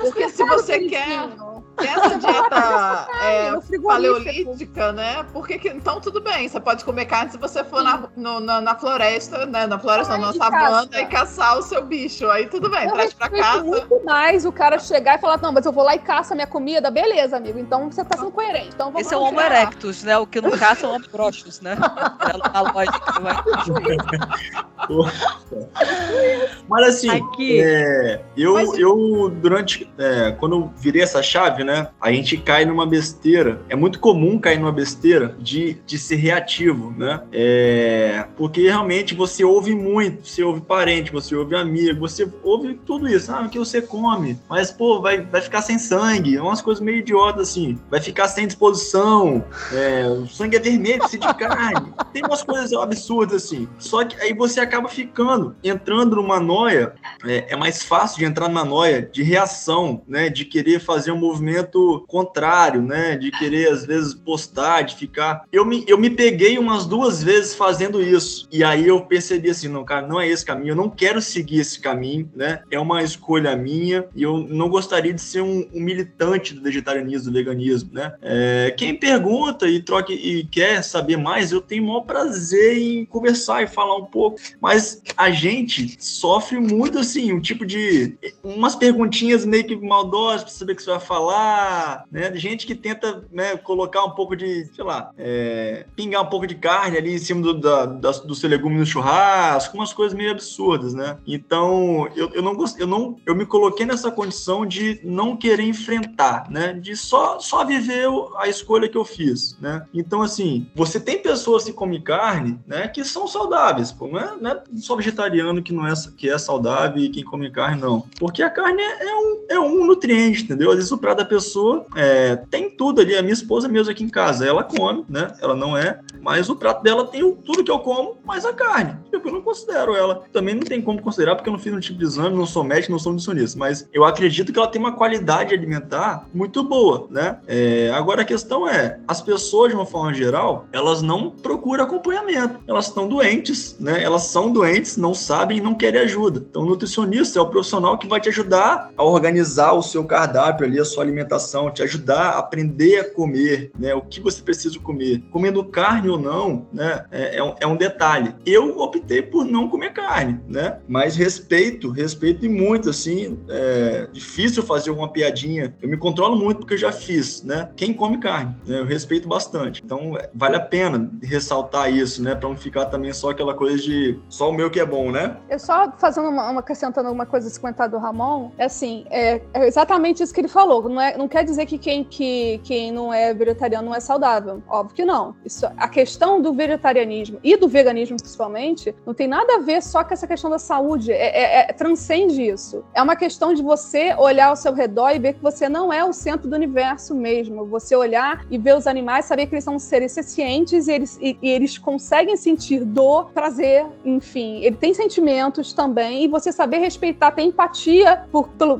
Porque se você quer essa dieta é, paleolítica, né? Porque que, então tudo bem, você pode comer carne se você for na, no, na, na, floresta, né? Na floresta, não, na savana e caçar o seu bicho. Aí tudo bem, eu traz pra casa. muito mais o cara chegar e falar, não, mas eu vou lá e caço a minha comida, beleza, amigo. Então você tá sendo coerente. Então, Esse é o Homo erectus, né? O que não caça é o Homo grossus, né? É a lógica vai. Mas assim, é, eu, mas... eu durante. É, quando eu virei essa chave, né? A gente cai numa besteira. É muito comum cair numa besteira de, de ser reativo, né? É, porque realmente você ouve muito, você ouve parente, você ouve amigo, você ouve tudo isso. Ah, o que você come? Mas, pô, vai, vai ficar sem sangue. É umas coisas meio idiotas assim. Vai ficar sem disposição. É, o sangue é vermelho, precisa de carne. Tem umas coisas absurdas assim. Só que aí você acaba ficando, entrando numa noia. É, é mais fácil de entrar numa noia de reação, né? De querer fazer um movimento contrário, né? De querer, às vezes, postar, de ficar. Eu me, eu me peguei umas duas vezes fazendo isso. E aí eu percebi assim: não, cara, não é esse caminho. Eu não quero seguir esse caminho, né? É uma escolha minha e eu não gostaria de ser um, um militante do vegetarianismo, do veganismo, né? É, quem pergunta e troca e quer saber mais, eu tenho o maior prazer em conversar e falar um pouco. Mas a gente sofre muito, assim, um tipo de. umas perguntinhas meio que maldosas pra saber o que você vai falar, né? Gente que tenta né, colocar um pouco de, sei lá, é, pingar um pouco de carne ali em cima do, da, da, do seu legume no churrasco, umas coisas meio absurdas, né? Então, eu, eu não eu não eu me coloquei nessa condição de não querer enfrentar, né? De só, só viver a escolha que eu fiz, né? Então, assim, você tem pessoas que comem carne, né? Que são saudáveis, pô, não é, não é só vegetariano que não é que é saudável e quem come carne não, porque a carne é um, é um nutriente, entendeu? Às vezes o prato da pessoa é, tem tudo ali. A minha esposa mesmo aqui em casa, ela come, né? Ela não é, mas o prato dela tem tudo que eu como, mais a carne. Tipo, eu não considero ela. Também não tem como considerar porque eu não fiz um tipo de exame, não sou médico, não sou nutricionista, mas eu acredito que ela tem uma qualidade alimentar muito boa, né? É, agora a questão é, as pessoas de uma forma geral, elas não procuram acompanhamento. Elas estão doentes, né? Elas são doentes, não sabem e não querem ajuda. Então, o nutricionista é o profissional que vai te ajudar a organizar o seu cardápio ali, a sua alimentação, te ajudar a aprender a comer, né? O que você precisa comer. Comendo carne ou não, né? É, é, um, é um detalhe. Eu optei por não comer carne, né? Mas respeito, respeito e muito, assim, é difícil fazer uma piadinha. Eu me controlo muito porque eu já fiz, né? Quem come carne, né? Eu respeito bastante. Então, vale a pena ressaltar isso, né? Para não ficar também só aquela coisa de só o meu que é bom, né? Eu só fazendo uma, uma acrescentando alguma coisa esse comentário do Ramon, é assim, é, é exatamente isso que ele falou. Não é não quer dizer que quem, que quem não é vegetariano não é saudável. Óbvio que não. Isso, a questão do vegetarianismo e do veganismo, principalmente, não tem nada a ver só com essa questão da saúde. É, é, é, transcende isso. É uma questão de você olhar ao seu redor e ver que você não é o centro do universo mesmo. Você olhar e ver os animais, saber que eles são seres sencientes e eles, e, e eles conseguem sentir dor, prazer, enfim. Ele tem sentimentos também. E você saber respeitar, ter empatia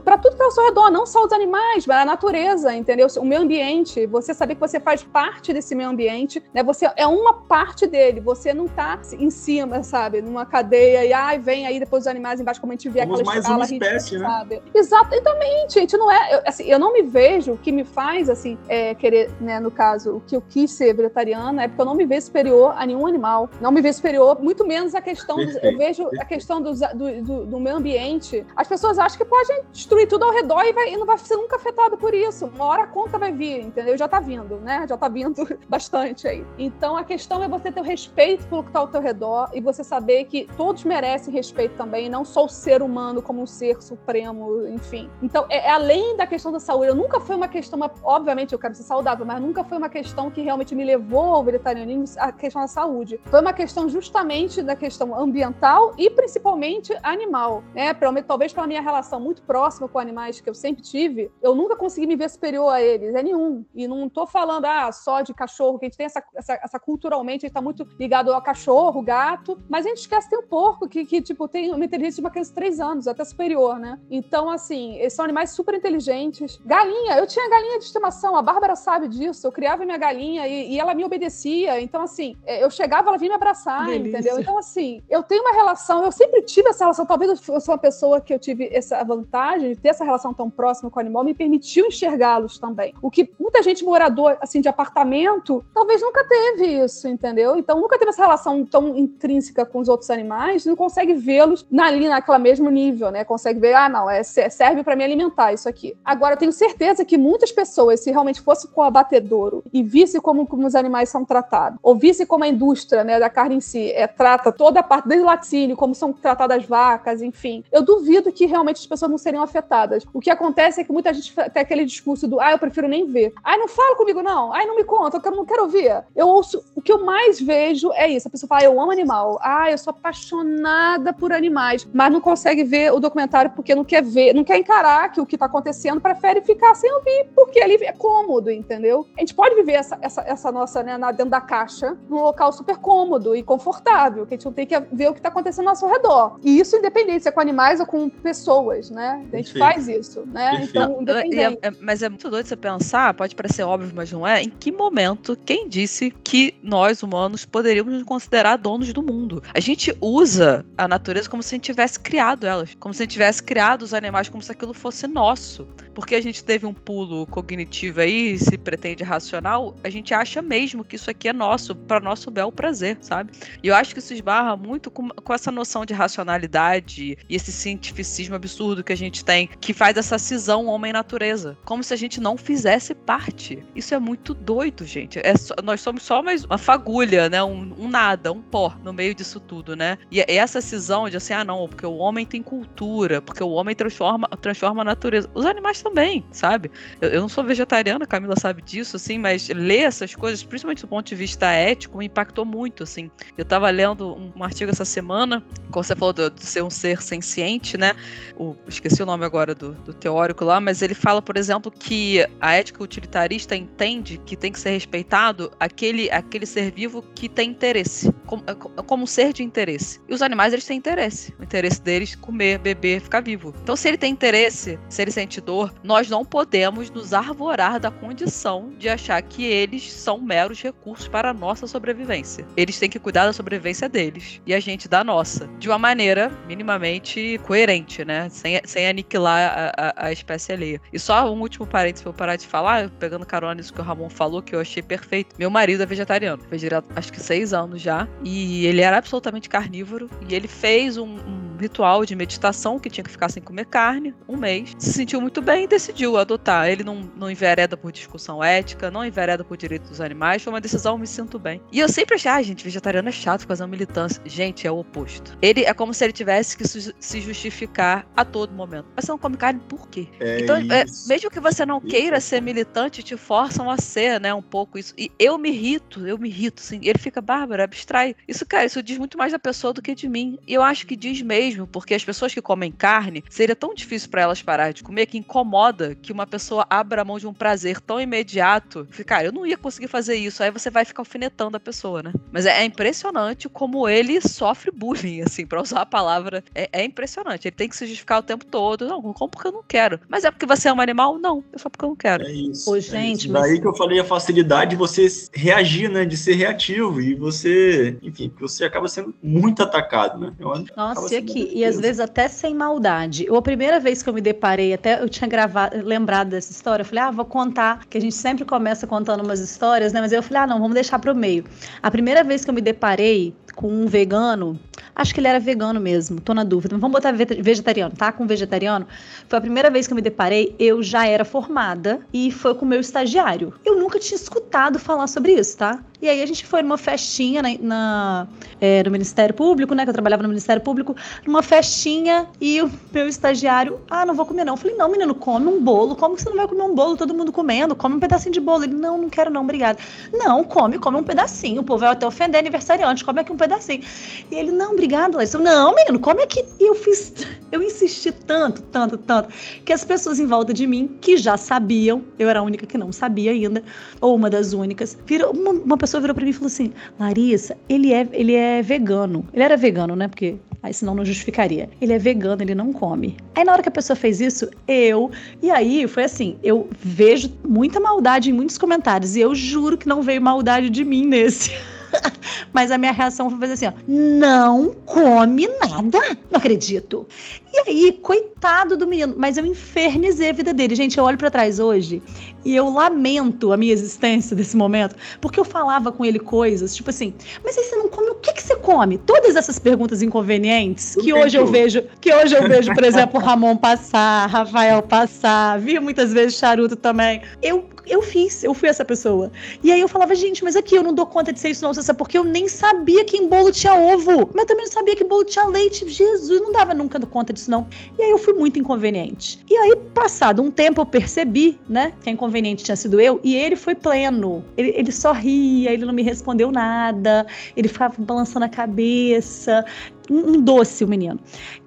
para tudo que está ao seu redor, não só os animais, mas a natureza, entendeu? O meio ambiente. Você saber que você faz parte desse meio ambiente, né? Você é uma parte dele. Você não está em cima, sabe? Numa cadeia e ai, vem aí depois os animais embaixo, como a gente vê Somos aquela mais uma espécie, né? sabe? Exatamente, a gente não é. Eu, assim, eu não me vejo, o que me faz, assim, é, querer, né, no caso, o que eu quis ser vegetariana é porque eu não me vejo superior a nenhum animal. Não me vejo superior, muito menos a questão. Perfeito, eu vejo. A questão do, do, do, meio ambiente. As pessoas acham que podem destruir tudo ao redor e, vai, e não vai ser nunca afetado por isso. Uma hora a conta vai vir, entendeu? Já tá vindo, né? Já tá vindo bastante aí. Então a questão é você ter o respeito pelo que tá ao teu redor e você saber que todos merecem respeito também, não só o ser humano como um ser supremo, enfim. Então é, é além da questão da saúde. Eu nunca foi uma questão, uma- obviamente eu quero ser saudável, mas nunca foi uma questão que realmente me levou ao vegetarianismo, a questão da saúde. Foi uma questão justamente da questão ambiental e principalmente animal, né? Pelo- Talvez pela minha relação muito próxima com animais que eu sempre tive, eu nunca consegui me ver superior a eles, é nenhum. E não tô falando ah, só de cachorro, que a gente tem essa, essa, essa culturalmente, a gente tá muito ligado ao cachorro, gato, mas a gente esquece que tem um porco que, que tipo, tem uma inteligência de uma criança de três anos, até superior, né? Então, assim, eles são animais super inteligentes. Galinha, eu tinha galinha de estimação, a Bárbara sabe disso, eu criava minha galinha e, e ela me obedecia, então, assim, é, eu chegava, ela vinha me abraçar, Delícia. entendeu? Então, assim, eu tenho uma relação, eu sempre tive essa relação, talvez eu sou uma pessoa que eu tive essa vantagem de ter essa relação tão próxima com o animal, me permitiu enxergá-los também. O que muita gente morador, assim, de apartamento, talvez nunca teve isso, entendeu? Então, nunca teve essa relação tão intrínseca com os outros animais, não consegue vê-los na- ali naquela mesmo nível, né? Consegue ver, ah, não, é, serve para me alimentar isso aqui. Agora, eu tenho certeza que muitas pessoas, se realmente fosse com abatedouro e visse como, como os animais são tratados, ou visse como a indústria né, da carne em si é, trata toda a parte desde o laticínio, como são tratadas as vacas, enfim, eu duvido que realmente as pessoas não seriam afetadas. O que acontece é que muita gente tem aquele discurso do, ah, eu prefiro nem ver. Ai, não fala comigo, não. Ai, não me conta, eu não quero ouvir. Eu ouço, o que eu mais vejo é isso. A pessoa fala, ah, eu amo animal. Ah, eu sou apaixonada por animais. Mas não consegue ver o documentário porque não quer ver, não quer encarar que o que tá acontecendo, prefere ficar sem ouvir, porque ali é cômodo, entendeu? A gente pode viver essa, essa, essa nossa, né, dentro da caixa, num local super cômodo e confortável, que a gente não tem que ver o que tá acontecendo nosso redor. E isso independente se é com animais ou com pessoas, né? A gente faz isso, né? Então, E é- independente. é- mas é muito doido você pensar, pode parecer óbvio, mas não é. Em que momento, quem disse que nós, humanos, poderíamos nos considerar donos do mundo? A gente usa a natureza como se a gente tivesse criado elas, como se a gente tivesse criado os animais como se aquilo fosse nosso. Porque a gente teve um pulo cognitivo aí, se pretende racional, a gente acha mesmo que isso aqui é nosso, para nosso bel prazer, sabe? E eu acho que isso esbarra muito com, com essa noção de racionalidade e esse cientificismo absurdo que a gente tem, que faz essa cisão homem-natureza. Como se a gente não fizesse parte. Isso é muito doido, gente. É só- nós somos só mais uma fagulha, né? Um, um nada, um pó no meio disso tudo, né? E é essa cisão de assim, ah, não, porque o homem tem cultura, porque o homem transforma, transforma a natureza. Os animais também, sabe? Eu, eu não sou vegetariana, Camila sabe disso, assim, mas ler essas coisas, principalmente do ponto de vista ético, me impactou muito, assim. Eu tava lendo um, um artigo essa semana, como você falou de, ser um ser senciente, né? O, esqueci o nome agora do, do teórico lá, mas ele fala, por exemplo, que a ética utilitarista entende que tem que ser respeitado aquele, aquele ser vivo que tem interesse, como, como um ser de interesse. E os animais, eles têm interesse. O interesse deles é comer, beber, ficar vivo. Então, se ele tem interesse, se ele sente dor, nós não podemos nos arvorar da condição de achar que eles são meros recursos para a nossa sobrevivência. Eles têm que cuidar da sobrevivência deles e a gente da nossa, de uma maneira minimamente coerente, né? Sem, sem aniquilar a, a, a espécie alheia. E só um último parênteses pra eu parar de falar, pegando carona nisso que o Ramon falou, que eu achei perfeito. Meu marido é vegetariano, fez direto, acho que seis anos já, e ele era absolutamente carnívoro, e ele fez um, um ritual de meditação que tinha que ficar sem comer carne, um mês. Se sentiu muito bem e decidiu adotar. Ele não, não envereda por discussão ética, não envereda por direitos dos animais. Foi uma decisão, me sinto bem. E eu sempre achei, ah, gente, vegetariano é chato fazer uma militância. Gente, é o oposto. Ele é como se ele tivesse que se justificar a todo momento. Mas você não come carne por quê? É então, é, mesmo que você não isso. queira ser militante, te forçam a ser, né, um pouco isso. E eu me irrito, eu me irrito, assim. Ele fica, Bárbara, abstrai. Isso, cara, isso diz muito mais da pessoa do que de mim. E eu acho que diz mesmo, porque as pessoas que comem carne, seria tão difícil para elas parar de comer que incomoda que uma pessoa abra mão de um prazer tão imediato. Cara, eu não ia conseguir fazer isso. Aí você vai ficar alfinetando a pessoa, né? Mas é, é impressionante como ele sofre bullying, assim, pra usar a palavra. É, é, impressionante. Ele tem que se justificar o tempo todo. Não, como porque eu não quero. Mas é porque você é um animal? Não, é só porque eu não quero. É isso. Ô, é gente, é isso. Mas... Daí que eu falei a facilidade de você reagir, né? De ser reativo. E você, enfim, você acaba sendo muito atacado, né? Nossa, e aqui, e às vezes até sem maldade. Eu, a primeira vez que eu me deparei, até eu tinha gravado, lembrado dessa história, eu falei, ah, vou contar, que a gente sempre começa contando umas histórias, né? Mas eu falei, ah, não, vamos deixar pro meio. A primeira vez que eu me deparei com um vegano, acho que ele era vegano mesmo, tô na dúvida, vamos botar vegetariano, tá? Com vegetariano. Foi a primeira vez que eu me deparei, eu já era formada e foi com o meu estagiário. Eu nunca tinha escutado falar sobre isso, tá? E aí a gente foi numa festinha na, na é, no Ministério Público, né? Que eu trabalhava no Ministério Público, numa festinha e o meu estagiário, ah, não vou comer não. Eu falei, não, menino, come um bolo. Como que você não vai comer um bolo? Todo mundo comendo, come um pedacinho de bolo. Ele, não, não quero não, obrigada. Não, come, come um pedacinho. O povo vai até ofender aniversariante, come aqui um pedacinho. E ele, não, obrigado, Larissa. Não, menino, come aqui. E eu fiz, eu insisti tanto, tanto, tanto, que as pessoas em volta de mim, que já sabiam, eu era a única que não sabia ainda, ou uma das únicas, virou uma, uma pessoa pessoa virou para mim e falou assim: Larissa, ele é, ele é vegano. Ele era vegano, né? Porque aí senão não justificaria. Ele é vegano, ele não come. Aí na hora que a pessoa fez isso, eu. E aí foi assim: eu vejo muita maldade em muitos comentários. E eu juro que não veio maldade de mim nesse. Mas a minha reação foi fazer assim: ó, não come nada. Não acredito. E aí, coitado do menino, mas eu infernizei a vida dele. Gente, eu olho para trás hoje e eu lamento a minha existência desse momento, porque eu falava com ele coisas, tipo assim, mas aí você não come, o que que você come? Todas essas perguntas inconvenientes que hoje eu vejo, que hoje eu vejo, por exemplo, Ramon passar, Rafael passar, vi muitas vezes Charuto também. Eu eu fiz, eu fui essa pessoa. E aí eu falava, gente, mas aqui eu não dou conta de ser isso não, você sabe porque eu nem sabia que em bolo tinha ovo, mas eu também não sabia que em bolo tinha leite. Jesus, não dava nunca conta disso não. E aí eu fui muito inconveniente. E aí, passado um tempo, eu percebi, né, que a inconveniente tinha sido eu, e ele foi pleno. Ele, ele só ria, ele não me respondeu nada, ele ficava balançando a cabeça um doce o menino.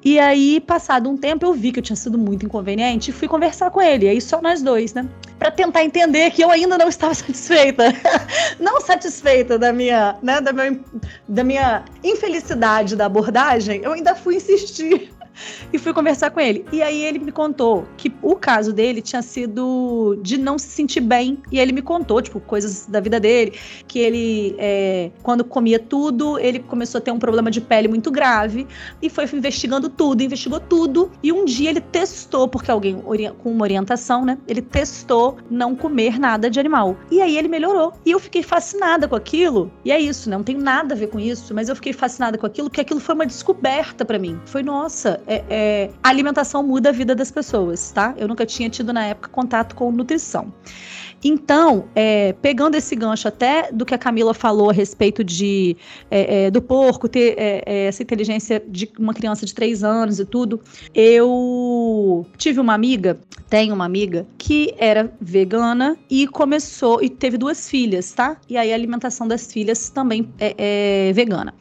E aí, passado um tempo, eu vi que eu tinha sido muito inconveniente e fui conversar com ele. Aí, só nós dois, né? Para tentar entender que eu ainda não estava satisfeita. não satisfeita da minha, né, da minha, da minha infelicidade da abordagem, eu ainda fui insistir e fui conversar com ele. E aí ele me contou que o caso dele tinha sido de não se sentir bem. E ele me contou, tipo, coisas da vida dele, que ele, é, quando comia tudo, ele começou a ter um problema de pele muito grave e foi investigando tudo, investigou tudo. E um dia ele testou, porque alguém com uma orientação, né? Ele testou não comer nada de animal. E aí ele melhorou. E eu fiquei fascinada com aquilo. E é isso, né? Não tem nada a ver com isso, mas eu fiquei fascinada com aquilo, porque aquilo foi uma descoberta para mim. Foi, nossa, é, é, a alimentação muda a vida das pessoas, tá? Eu nunca tinha tido na época contato com nutrição. Então, é, pegando esse gancho até do que a Camila falou a respeito de é, é, do porco ter é, é, essa inteligência de uma criança de três anos e tudo, eu tive uma amiga, tenho uma amiga que era vegana e começou e teve duas filhas, tá? E aí a alimentação das filhas também é, é vegana.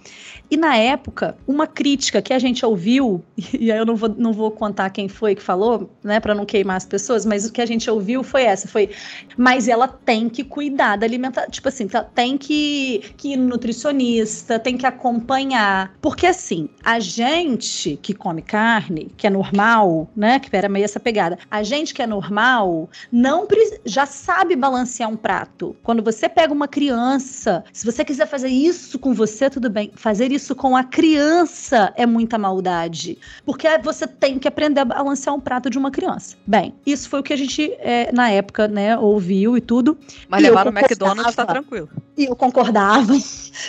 E na época, uma crítica que a gente ouviu, e aí eu não vou, não vou contar quem foi que falou, né, para não queimar as pessoas, mas o que a gente ouviu foi essa, foi, mas ela tem que cuidar da alimentação, tipo assim, tá, tem que, que ir no nutricionista, tem que acompanhar, porque assim, a gente que come carne, que é normal, né, que era meio essa pegada, a gente que é normal, não já sabe balancear um prato. Quando você pega uma criança, se você quiser fazer isso com você, tudo bem, fazer isso isso com a criança é muita maldade. Porque você tem que aprender a balancear um prato de uma criança. Bem, isso foi o que a gente, é, na época, né, ouviu e tudo. Mas E levar no McDonald's tá tranquilo. E eu concordava.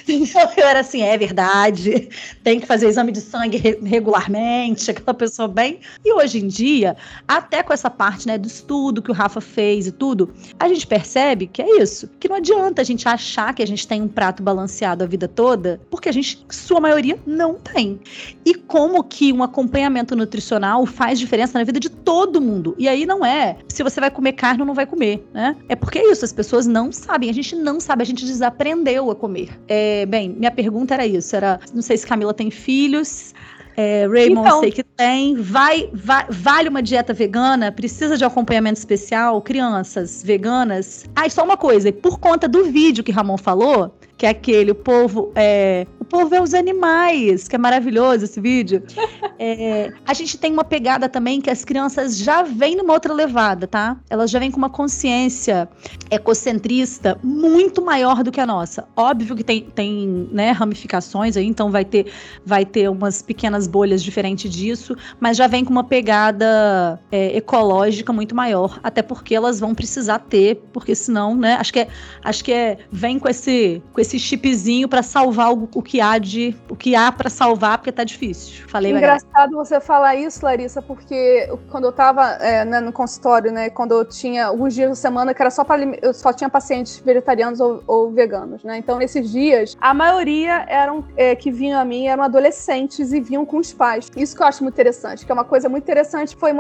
Então eu era assim, é verdade, tem que fazer exame de sangue re- regularmente, aquela pessoa bem. E hoje em dia, até com essa parte né, do estudo que o Rafa fez e tudo, a gente percebe que é isso. Que não adianta a gente achar que a gente tem um prato balanceado a vida toda, porque a gente, sua maioria, não tem. E como que um acompanhamento nutricional faz diferença na vida de todo mundo. E aí não é se você vai comer carne ou não vai comer, né? É porque é isso, as pessoas não sabem, a gente não sabe, a gente desaprendeu a comer. É, bem, minha pergunta era isso, era, não sei se Camila tem filhos, é, Raymond Então. sei que tem, vai, vai- vale uma dieta vegana? Precisa de acompanhamento especial? Crianças veganas? Ah, e só uma coisa, por conta do vídeo que Ramon falou, que é aquele, o povo é, o povo é os animais, que é maravilhoso esse vídeo. É, a gente tem uma pegada também que as crianças já vêm numa outra levada, tá? Elas já vêm com uma consciência ecocentrista muito maior do que a nossa. Óbvio que tem, tem né, ramificações aí, então vai ter, vai ter umas pequenas bolhas diferentes disso, mas já vem com uma pegada é, ecológica muito maior, até porque elas vão precisar ter, porque senão, né? Acho que é, acho que é vem com esse com esse chipzinho pra salvar o, o que há de o que há pra salvar, porque tá difícil. Falei. Engraçado você falar isso, Larissa, porque quando eu tava é, né, no consultório, né, quando eu tinha alguns dias da semana que era só para eu só tinha pacientes vegetarianos ou, ou veganos, né? Então nesses dias a maioria eram é, que vinham a mim eram adolescentes e vinham com os pais. Isso que eu acho muito interessante, que é uma coisa muito interessante foi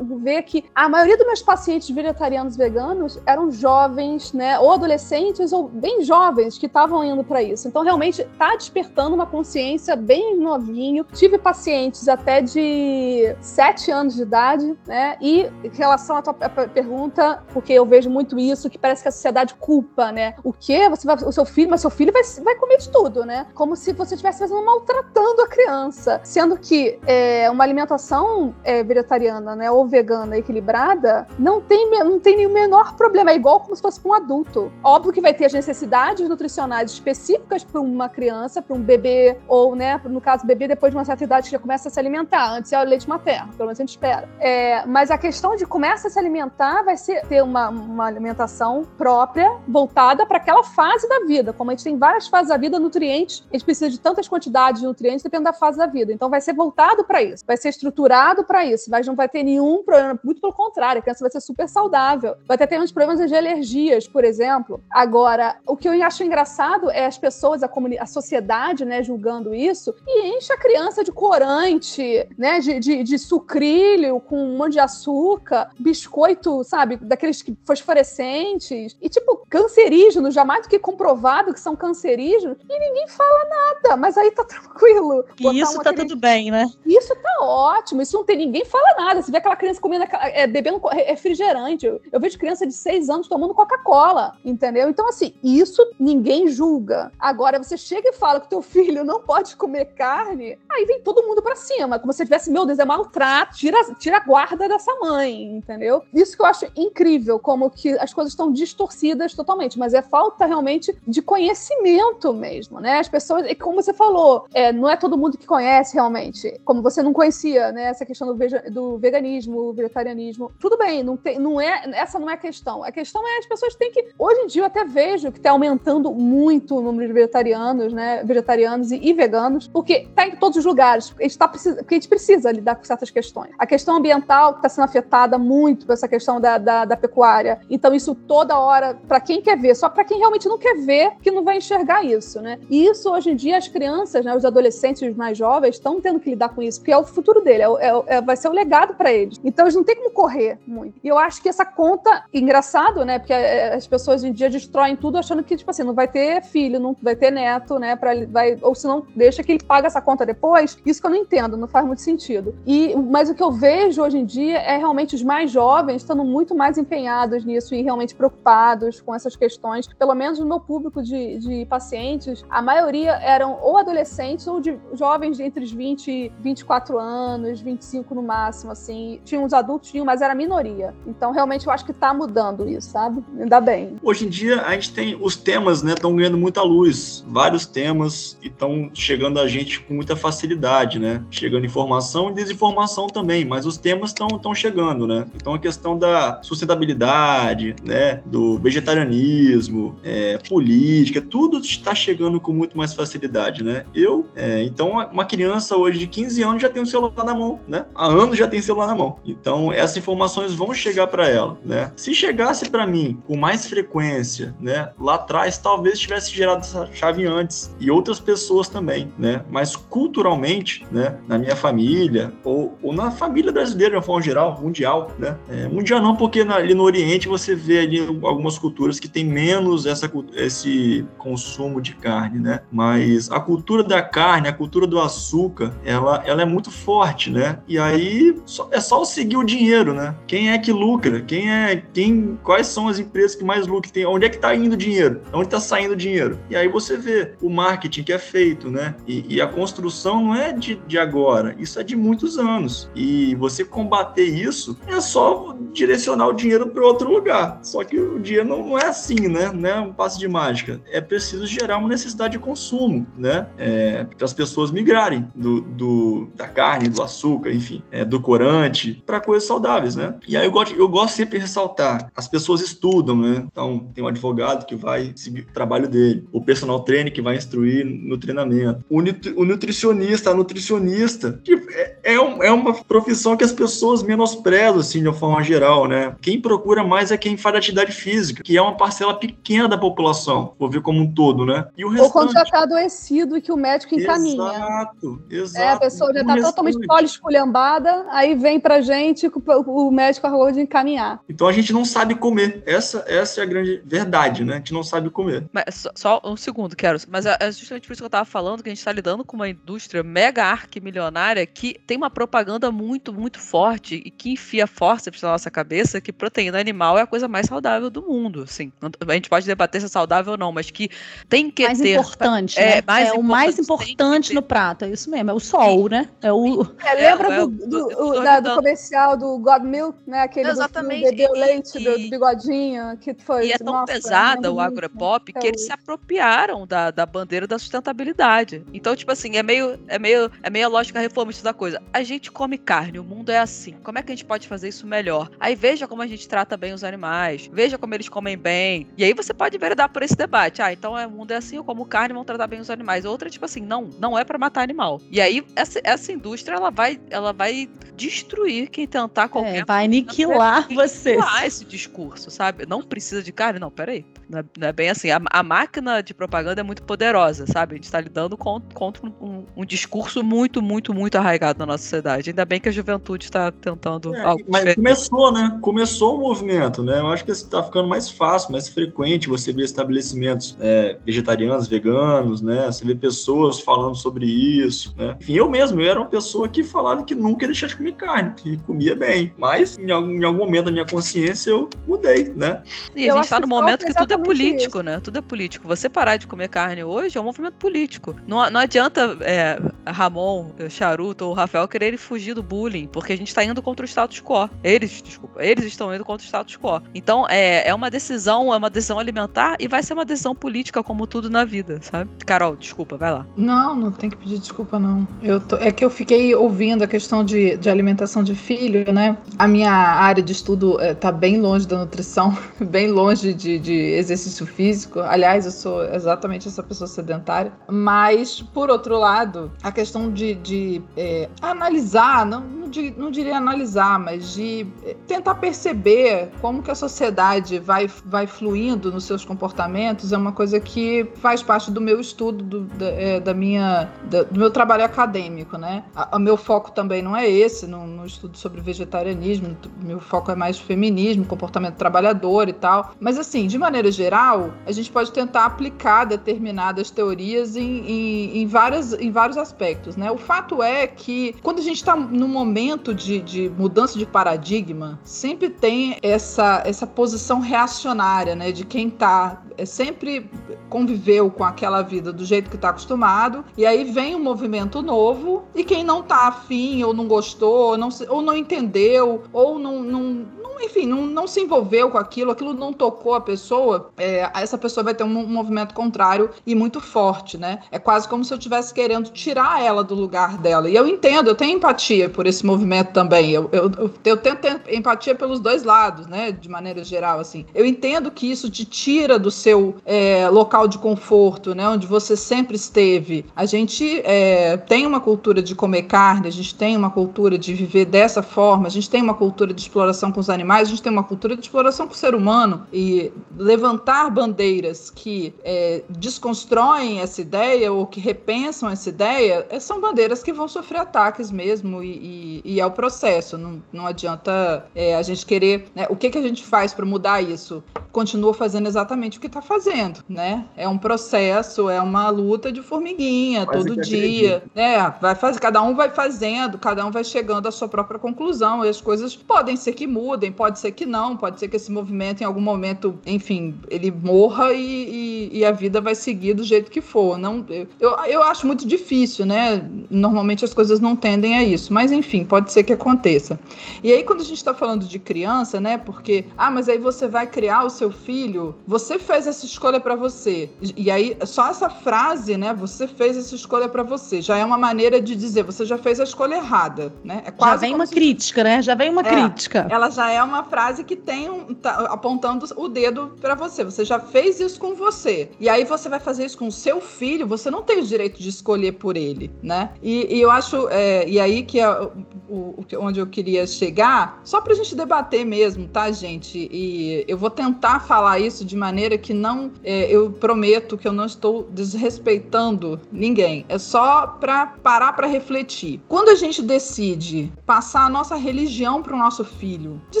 ver que a maioria dos meus pacientes vegetarianos veganos eram jovens, né, ou adolescentes ou bem jovens que estavam para isso. Então realmente tá despertando uma consciência bem novinho. Tive pacientes até de 7 anos de idade, né? E em relação à tua pergunta, porque eu vejo muito isso, que parece que a sociedade culpa, né? O quê? Você vai, o seu filho, mas seu filho vai, vai comer de tudo, né? Como se você estivesse fazendo maltratando a criança. Sendo que é, uma alimentação é, vegetariana, né? Ou vegana equilibrada, não tem, não tem nenhum menor problema. É igual como se fosse para um adulto. Óbvio que vai ter as necessidades nutricionais específicas para uma criança, para um bebê, ou, né, no caso, bebê depois de uma certa idade que já começa a se alimentar. Antes é o leite materno, pelo menos a gente espera. É, mas a questão de começa a se alimentar vai ser ter uma, uma alimentação própria, voltada para aquela fase da vida. Como a gente tem várias fases da vida, nutrientes, a gente precisa de tantas quantidades de nutrientes dependendo da fase da vida. Então vai ser voltado para isso, vai ser estruturado para isso, mas não vai ter nenhum problema, muito pelo contrário, a criança vai ser super saudável. Vai ter até uns problemas de alergias, por exemplo. Agora, o que eu acho engraçado é as pessoas, a, a sociedade, né, julgando isso, e enche a criança de corante, né, de, de, de sucrilho com um monte de açúcar, biscoito, sabe, daqueles que- fosforescentes, e tipo, cancerígenos, jamais do que comprovado que são cancerígenos, e ninguém fala nada, mas aí tá tranquilo. E isso um tá aquele- tudo bem, né? isso tá ótimo, isso não tem ninguém fala nada. Você vê aquela criança comendo, é, bebendo refrigerante. Eu, eu vejo criança de seis anos tomando Coca-Cola, entendeu? Então, assim, isso ninguém julga. Agora, você chega e fala que teu filho não pode comer carne, aí vem todo mundo pra cima, como se tivesse, meu Deus, é maltrato, tira, tira a guarda dessa mãe, entendeu? Isso que eu acho incrível, como que as coisas estão distorcidas totalmente, mas é falta realmente de conhecimento mesmo, né? As pessoas, como você falou, é, não é todo mundo que conhece realmente, como você não conhecia, né? Essa questão do, veja- do veganismo, vegetarianismo. Tudo bem, não tem, não é, essa não é a questão. A questão é as pessoas têm que. Hoje em dia eu até vejo que está aumentando muito o número de vegetarianos, né? Vegetarianos e, e veganos, porque tá em todos os lugares. A gente tá porque a gente precisa lidar com certas questões. A questão ambiental está sendo afetada muito por essa questão da, da, da pecuária. Então, isso toda hora, para quem quer ver, só para quem realmente não quer ver, que não vai enxergar isso, né? E isso hoje em dia as crianças, né, os adolescentes, os mais jovens, estão tendo que lidar com isso, porque é o futuro dele, é, é é- vai ser o legado para eles. Então eles não têm como correr muito. E eu acho que essa conta, engraçado, né? Porque é, as pessoas hoje em dia destroem tudo achando que, tipo assim, não vai ter filho, não vai ter neto, né? Pra, vai, ou se não, deixa que ele paga essa conta depois. Isso que eu não entendo, não faz muito sentido. E, mas o que eu vejo hoje em dia é realmente os mais jovens estando muito mais empenhados nisso e realmente preocupados com essas questões. Pelo menos no meu público de, de pacientes, a maioria eram ou adolescentes ou de jovens de entre os 20 20, 24 anos, 25 no máximo, assim. Tinha uns adultos, tinham, mas era minoria. Então, realmente, eu acho que tá mudando isso, sabe? Ainda bem. Hoje em dia, a gente tem os temas, né, estão ganhando muita luz. Vários temas estão chegando a gente com muita facilidade, né? Chegando informação e desinformação também, mas os temas estão chegando, né? Então, a questão da sustentabilidade, né, do vegetarianismo, é, política, tudo está chegando com muito mais facilidade, né? Eu, é, então, uma criança hoje de 15 anos já tem um celular na mão, né? Há anos já tem celular na mão. Então, essas informações vão chegar para ela, né? Se chegasse para mim com mais frequência, né, lá atrás, talvez tivesse gerado essa chave antes e outras pessoas também, né? Mas culturalmente, né, na minha família ou, ou na família brasileira de uma forma geral, mundial, né? É, mundial não, porque na, ali no Oriente você vê ali algumas culturas que tem menos essa, esse consumo de carne, né? Mas a cultura da carne, a cultura do açúcar, ela, ela é muito forte, né? E aí só, é só seguir o dinheiro, né? Quem é que lucra? Quem é quem? Quais são as empresas que mais lucram? Tem, onde é que está indo o dinheiro? Onde está saindo o dinheiro? E aí você vê o marketing que é feito, né? E, e a construção não é de, de agora, isso é de muitos anos. E você combater isso é só direcionar o dinheiro para outro lugar. Só que o dinheiro não, não é assim, né? Não é um passe de mágica. É preciso gerar uma necessidade de consumo, né? É, para as pessoas migrarem do, do, da carne, do açúcar, enfim, é, do corante, para coisas saudáveis, né? E aí eu gosto, eu gosto sempre de ressaltar: as pessoas estudam, né? Então, tem um advogado que vai seguir o trabalho dele, o personal trainer que vai instruir no treinamento, o, nutri, o nutricionista, a nutricionista, que é, é, um, é, uma profissão que as pessoas menosprezam, assim, de uma forma geral, né? Quem procura mais é quem faz atividade física, que é uma parcela pequena da população, vou ver como um todo, né? E o restante... Ou quando já está adoecido e que o médico encaminha. Exato, exato. É, a pessoa já está totalmente esculhambada, aí vem pra gente o médico acabou de encaminhar. Então a gente não sabe comer. Essa, essa é a grande verdade, né? A gente não sabe comer. Mas só, só um segundo, quero. Mas é, é justamente por isso que eu tava falando que a gente está lidando com uma indústria mega arquimilionária que tem uma propaganda muito, muito forte e que enfia força na nossa cabeça que proteína animal é a coisa mais saudável do mundo. Assim, a gente pode debater se é saudável ou não, mas que tem que mais ter. Importante, é, né? mais é o mais importante no prato, é isso mesmo, é o sol, Sim. né? É o. É, lembra é, do, do, do, da, do, comercial do God Milk, né? Aquele Exatamente. do bebê leite, do, do bigodinho, que foi. E é tão nossa, pesada o agropop que eles se apropriaram da, da bandeira da sustentabilidade. Então, tipo assim, é meio, é meio, é meio a lógica reformista da coisa. A gente come carne, o mundo é assim. Como é que a gente pode fazer isso melhor? Aí veja como a gente trata bem os animais, veja como eles comem bem. E aí você pode veredar por esse debate. Ah, então é, o mundo é assim, eu como carne, vão tratar bem os animais. Outra, tipo assim, não, não é para matar animal. E aí essa, essa indústria ela vai, ela vai destruir quem tentar é, qualquer. É, vai aniquilar você. Aniquilar esse discurso, sabe? Não precisa de carne, não, peraí. Não é, não é bem assim. A, a, máquina de propaganda é muito poderosa, sabe? A gente está lidando com, contra um, um, discurso muito, muito, muito arraigado na nossa sociedade. Ainda bem que a juventude está tentando é, algo Mas diferente. começou, né? Começou o movimento, né? Eu acho que está ficando mais fácil, mais frequente você ver estabelecimentos é, vegetarianos, veganos, né? Você vê pessoas falando sobre isso, né? Enfim, eu mesmo, eu era uma pessoa que falava que nunca ia deixar de comer carne, que comia bem. Mas em algum, em algum momento da minha consciência eu mudei, né? E a gente está no momento que tudo é político, isso. né? Tudo é político. Você parar de comer carne hoje é um movimento político. Não, não adianta é, Ramon, Charuto ou Rafael quererem fugir do bullying, porque a gente está indo contra o status quo. Eles, desculpa, eles estão indo contra o status quo. Então é, é uma decisão, é uma decisão alimentar e vai ser uma decisão política, como tudo na vida, sabe? Carol, desculpa, vai lá. Não, não tem que pedir desculpa, não. Eu tô, é que eu fiquei ouvindo a questão de, de alimentação de filho, né? A minha área de estudo está é, bem longe da nutrição, bem longe de, de exercício físico. Aliás, eu sou exatamente essa pessoa sedentária. Mas, por outro lado, a questão de, de é, analisar, não, não, não, diria analisar, mas de é, tentar perceber como que a sociedade vai, vai fluindo nos seus comportamentos é uma coisa que faz parte do meu estudo, do, da, é, da, minha, da, do meu trabalho acadêmico, né? O meu foco também não é esse, no, estudo sobre vegetarianismo, meu foco é mais feminismo, comportamento trabalhador e tal. Mas assim, de maneira geral, a gente pode tentar aplicar determinadas teorias em, em, em, várias, em vários aspectos, né? O fato é que quando a gente está num momento de, de mudança de paradigma, sempre tem essa, essa posição reacionária, né? De quem tá é, sempre conviveu com aquela vida do jeito que está acostumado, e aí vem um movimento novo e quem não tá afim ou não gostou, ou não, ou não entendeu, ou não, não, enfim, não, não se envolveu com aquilo, aquilo não tocou a pessoa, é, essa pessoa vai ter um, um, movimento contrário e muito forte, né? É quase como se eu estivesse querendo tirar ela do lugar dela. E eu entendo, eu tenho empatia por esse movimento também. Eu, eu, eu, eu tento ter empatia pelos dois lados, né? De maneira geral, assim. Eu entendo que isso te tira do seu é, local de conforto, né? Onde você sempre esteve. A gente é, tem uma cultura de comer carne, a gente tem uma cultura de viver dessa forma, a gente tem uma cultura de exploração com os animais a gente tem uma cultura de exploração com o ser humano e levantar bandeiras que é, desconstroem essa ideia ou que repensam essa ideia é, são bandeiras que vão sofrer ataques mesmo e, e, e é o processo. Não, não adianta é, a gente querer. Né, o que, que a gente faz para mudar isso? Continua fazendo exatamente o que está fazendo, né? É um processo, é uma luta de formiguinha Quase todo dia, né? Vai fazer, cada um vai fazendo, cada um vai chegando à sua própria conclusão e as coisas podem ser que mudem, pode ser que não, pode ser que esse movimento em algum momento, enfim, ele morra e, e, e a vida vai seguir do jeito que for. Não, eu, eu acho muito difícil, né? Normalmente as coisas não tendem a isso, mas enfim, pode ser que aconteça. E aí, quando a gente está falando de criança, né? Porque, ah, mas aí você vai criar o seu filho, você fez essa escolha para você. E aí, só essa frase, né? Você fez essa escolha para você, já é uma maneira de dizer, você já fez a escolha errada, né? É quase já vem uma se... crítica, né? Já vem uma é, crítica. Ela já é uma frase que tem um, tá, apontando o dedo para você. Você já fez isso com você. E aí você vai fazer isso com o seu filho, você não tem o direito de escolher por ele, né? E, e eu acho, é, e aí que é o, o, onde eu queria chegar, só pra gente debater mesmo, tá, gente? E eu vou tentar falar isso de maneira que não, é, eu prometo que eu não estou desrespeitando ninguém. É só para parar para refletir. Quando a gente decide passar a nossa religião para o nosso filho, de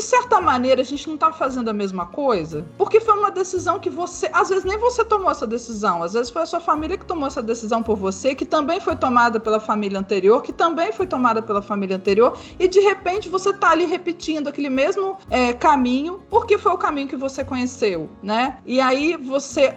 certa maneira, a gente não está fazendo a mesma coisa? Porque foi uma decisão que você. Às vezes nem você tomou essa decisão, às vezes foi a sua família que tomou essa decisão por você, que também foi tomada pela família anterior, que também foi tomada pela família anterior, e de repente você está ali repetindo aquele mesmo é, caminho, porque foi o caminho que você conheceu, né? E aí você.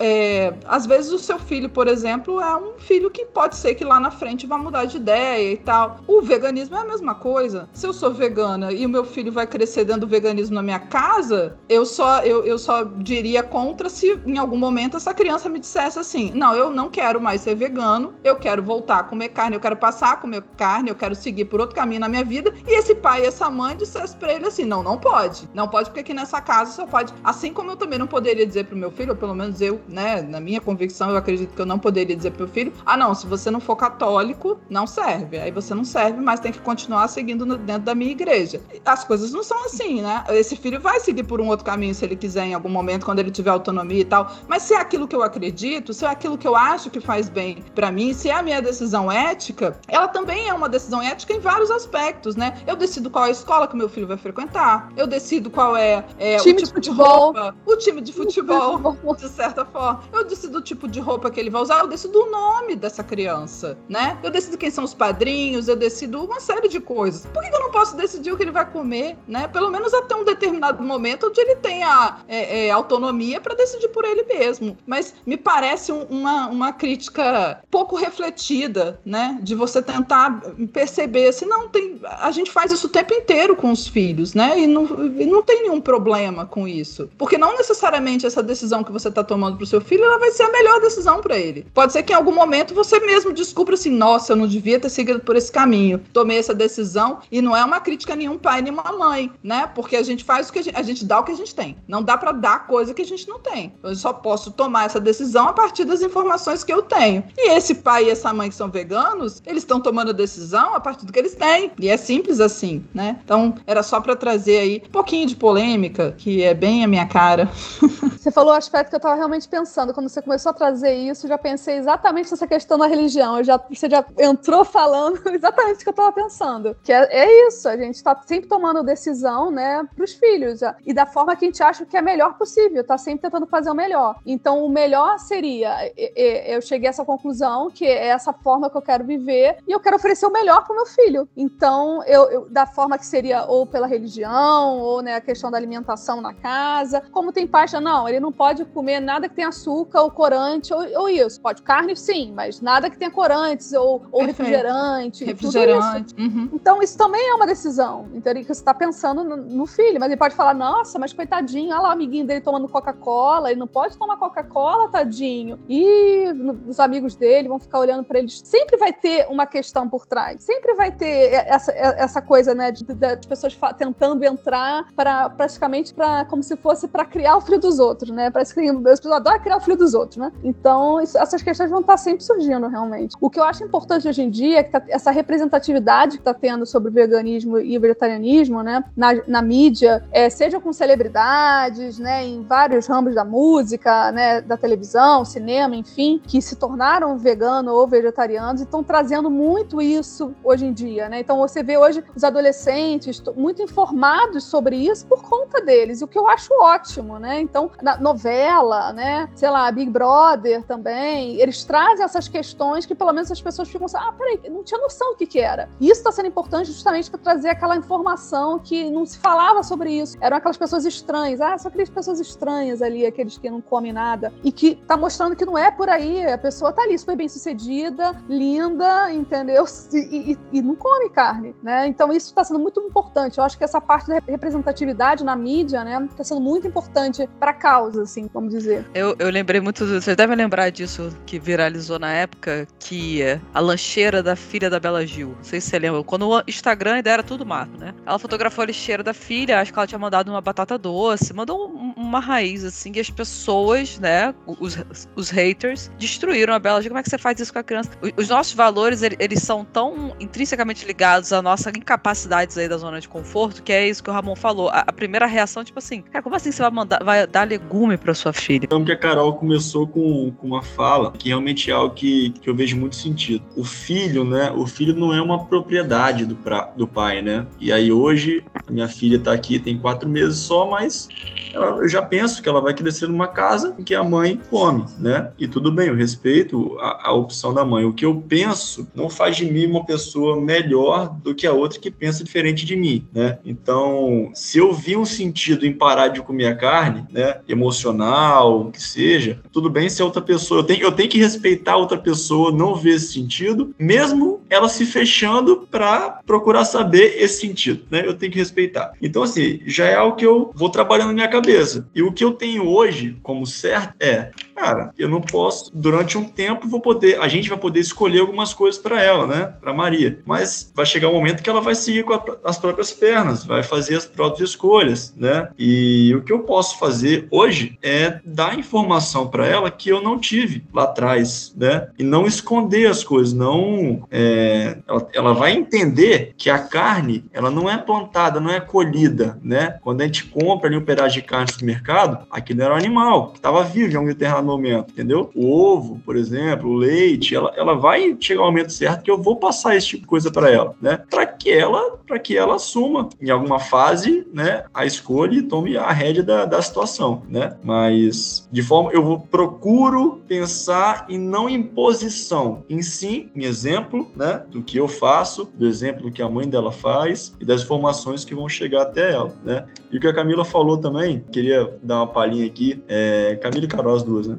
É, às vezes o seu filho, por exemplo, é um filho que pode ser que lá na frente vá mudar de ideia e tal. O veganismo é a mesma coisa. Se eu sou vegana e o meu filho vai crescer dentro do veganismo na minha casa, eu só, eu, eu só diria contra se em algum momento essa criança me dissesse assim: não, eu não quero mais ser vegano, eu quero voltar a comer carne, eu quero passar a comer carne, eu quero seguir por outro caminho na minha vida. E esse pai e essa mãe dissesse pra ele assim: não, não pode. Não pode, porque aqui nessa casa só pode. Assim como eu também não poderia dizer pro meu filho, ou pelo menos eu, né, na minha convicção, eu acredito que eu não poderia dizer pro meu filho: ah, não, se você não for católico, não serve. Aí você não serve, mas tem que continuar seguindo dentro da minha igreja. As coisas não são assim, né? Esse filho vai seguir por um outro caminho se ele quiser em algum momento, quando ele tiver autonomia e tal. Mas se é aquilo que eu acredito, se é aquilo que eu acho que faz bem para mim, se é a minha decisão ética, ela também é uma decisão ética em vários aspectos, né? Eu decido qual é a escola que meu filho vai frequentar, eu decido qual é, é o tipo de, de roupa, o time de futebol, de certa forma. Eu decido o tipo de roupa que ele vai usar, eu decido o nome dessa criança, né? Eu decido quem são os padrinhos, eu decido uma série de coisas. Por que eu não posso decidir o que ele vai comer, né? Pelo menos até um determinado momento onde ele tenha é, é, autonomia para decidir por ele mesmo. Mas me parece um, uma, uma crítica pouco refletida, né? De você tentar perceber assim, não tem. A gente faz isso o tempo inteiro com os filhos, né? E não, e não tem nenhum problema com isso. Porque não necessariamente essa decisão que você está tomando para o seu filho ela vai ser a melhor decisão para ele. Pode ser que em algum momento você mesmo descubra assim, nossa, eu não devia ter seguido por esse caminho. Tomei essa decisão e não é uma crítica a nenhum pai nem uma mãe, né? Porque a gente faz o que a gente, a gente dá o que a gente tem. Não dá para dar coisa que a gente não tem. Eu só posso tomar essa decisão a partir das informações que eu tenho. E esse pai e essa mãe que são veganos, eles estão tomando a decisão a partir do que eles têm. E é simples assim, né? Então, era só para trazer aí um pouquinho de polêmica, que é bem a minha cara. Você falou o aspecto que eu estava realmente pensando. Quando você começou a trazer isso, eu já pensei exatamente nessa questão da religião. Eu já, você já entrou falando exatamente o que eu estava pensando. Que é, é isso, a gente está sempre tomando decisão, né, para os filhos. E da forma que a gente acha que é melhor possível, tá sempre tentando fazer o melhor. Então, o melhor seria, eu cheguei a essa conclusão que é essa forma que eu quero viver e eu quero oferecer o melhor pro meu filho. Então, eu, eu da forma que seria ou pela religião, ou né, a questão da alimentação na casa. Como tem pais, não, ele não pode comer nada que tenha açúcar ou corante ou, ou isso. Pode carne, sim, mas nada que tenha corantes ou, ou refrigerante. Refrigerante. Uhum. Então, isso também é uma decisão. Então, que você está pensando no, no, filho. Mas ele pode falar, nossa, mas coitadinho, olha lá o amiguinho dele tomando Coca-Cola, ele não pode tomar Coca-Cola, tadinho. E os amigos dele vão ficar olhando para eles. Sempre vai ter uma questão por trás. Sempre vai ter essa, essa coisa, né, de, de, pessoas tentando entrar para praticamente para como se fosse para criar o filho dos outros, né? As pessoas adoram criar o filho dos outros, né? Então, isso, essas questões vão estar sempre surgindo, realmente. O que eu acho importante hoje em dia é que tá, essa representatividade que está tendo sobre o veganismo e o vegetarianismo, né, na, na mídia, é, seja com celebridades, né, em vários ramos da música, né, da televisão, cinema, enfim, que se tornaram vegano ou vegetarianos e estão trazendo muito isso hoje em dia, né? Então você vê hoje os adolescentes muito informados sobre isso por conta deles, o que eu acho ótimo, né? Então, na novela, né, sei lá, Big Brother também, eles trazem essas questões que pelo menos as pessoas ficam assim, ah, peraí, não tinha noção do que que era. Isso está sendo importante justamente para trazer aquela informação que não se falava sobre isso. Eram aquelas pessoas estranhas, ah, só aquelas pessoas estranhas ali, aqueles que não comem nada, e que tá mostrando que não é por aí, a pessoa tá ali super bem sucedida, linda, entendeu? E, e, e não come carne, né? Então isso está sendo muito importante. Eu acho que essa parte da representatividade na mídia, né, está sendo muito importante para a causa, assim, vamos dizer. Eu, eu lembrei muito, vocês devem lembrar disso que viralizou na época, que a lancheira da filha da Bela Gil. Não sei se você lembra. Quando o Instagram ainda era tudo mato, né? Ela fotografou a lixeira da filha, acho que ela tinha mandado uma batata doce, mandou um, uma raiz, assim, e as pessoas, né, os, os haters, destruíram a Bela. Como é que você faz isso com a criança? Os, os nossos valores, eles são tão intrinsecamente ligados à nossa incapacidade aí da zona de conforto, que é isso que o Ramon falou. A, a primeira reação, tipo assim, cara, como assim você vai mandar, vai dar legume pra sua filha? Então que a Carol começou com, com uma fala que realmente é algo que, que eu vejo muito sentido. O filho, né, o filho não é uma propriedade do, pra, do pai, né? E aí hoje, minha filha tá aqui, tem quatro meses só, mas ela, eu já penso que ela vai crescer numa casa em que a mãe come, né? E tudo bem, eu respeito a, a opção da mãe. O que eu penso não faz de mim uma pessoa melhor do que a outra que pensa diferente de mim, né? Então, se eu vi um sentido em parar de comer a carne, né, emocional, que seja, tudo bem se a outra pessoa, eu tenho, eu tenho que respeitar a outra pessoa, não ver esse sentido, mesmo ela se fechando para procurar saber esse sentido, né? Eu tenho que respeitar. Então, assim, já é algo que eu vou trabalhando na minha cabeça. E o que eu tenho hoje como certo é, cara, eu não posso, durante um tempo, vou poder, a gente vai poder escolher algumas coisas para ela, né? Para Maria. Mas vai chegar um momento que ela vai seguir com a, as próprias pernas, vai fazer as próprias escolhas, né? E o que eu posso fazer hoje é dar informação para ela que eu não tive lá atrás, né? E não esconder as coisas, não. É, ela, ela vai entender que a carne, ela não é plantada, não é colhida, né? Quando a gente compra ali um pedaço de carne no mercado, aquilo era um animal que estava vivo em algum determinado momento, entendeu? O ovo, por exemplo, o leite, ela, ela vai chegar ao momento certo que eu vou passar esse tipo de coisa para ela, né? Para que ela, para que ela assuma em alguma fase, né, a escolha e tome a rédea da, da situação, né? Mas de forma eu vou procuro pensar e não em posição, em sim, em exemplo, né, do que eu faço, do exemplo que a mãe dela faz e das informações que vão chegar até ela, né? E o que a Camila falou também, queria dar uma palhinha aqui, é, Camila e Carol as duas, né?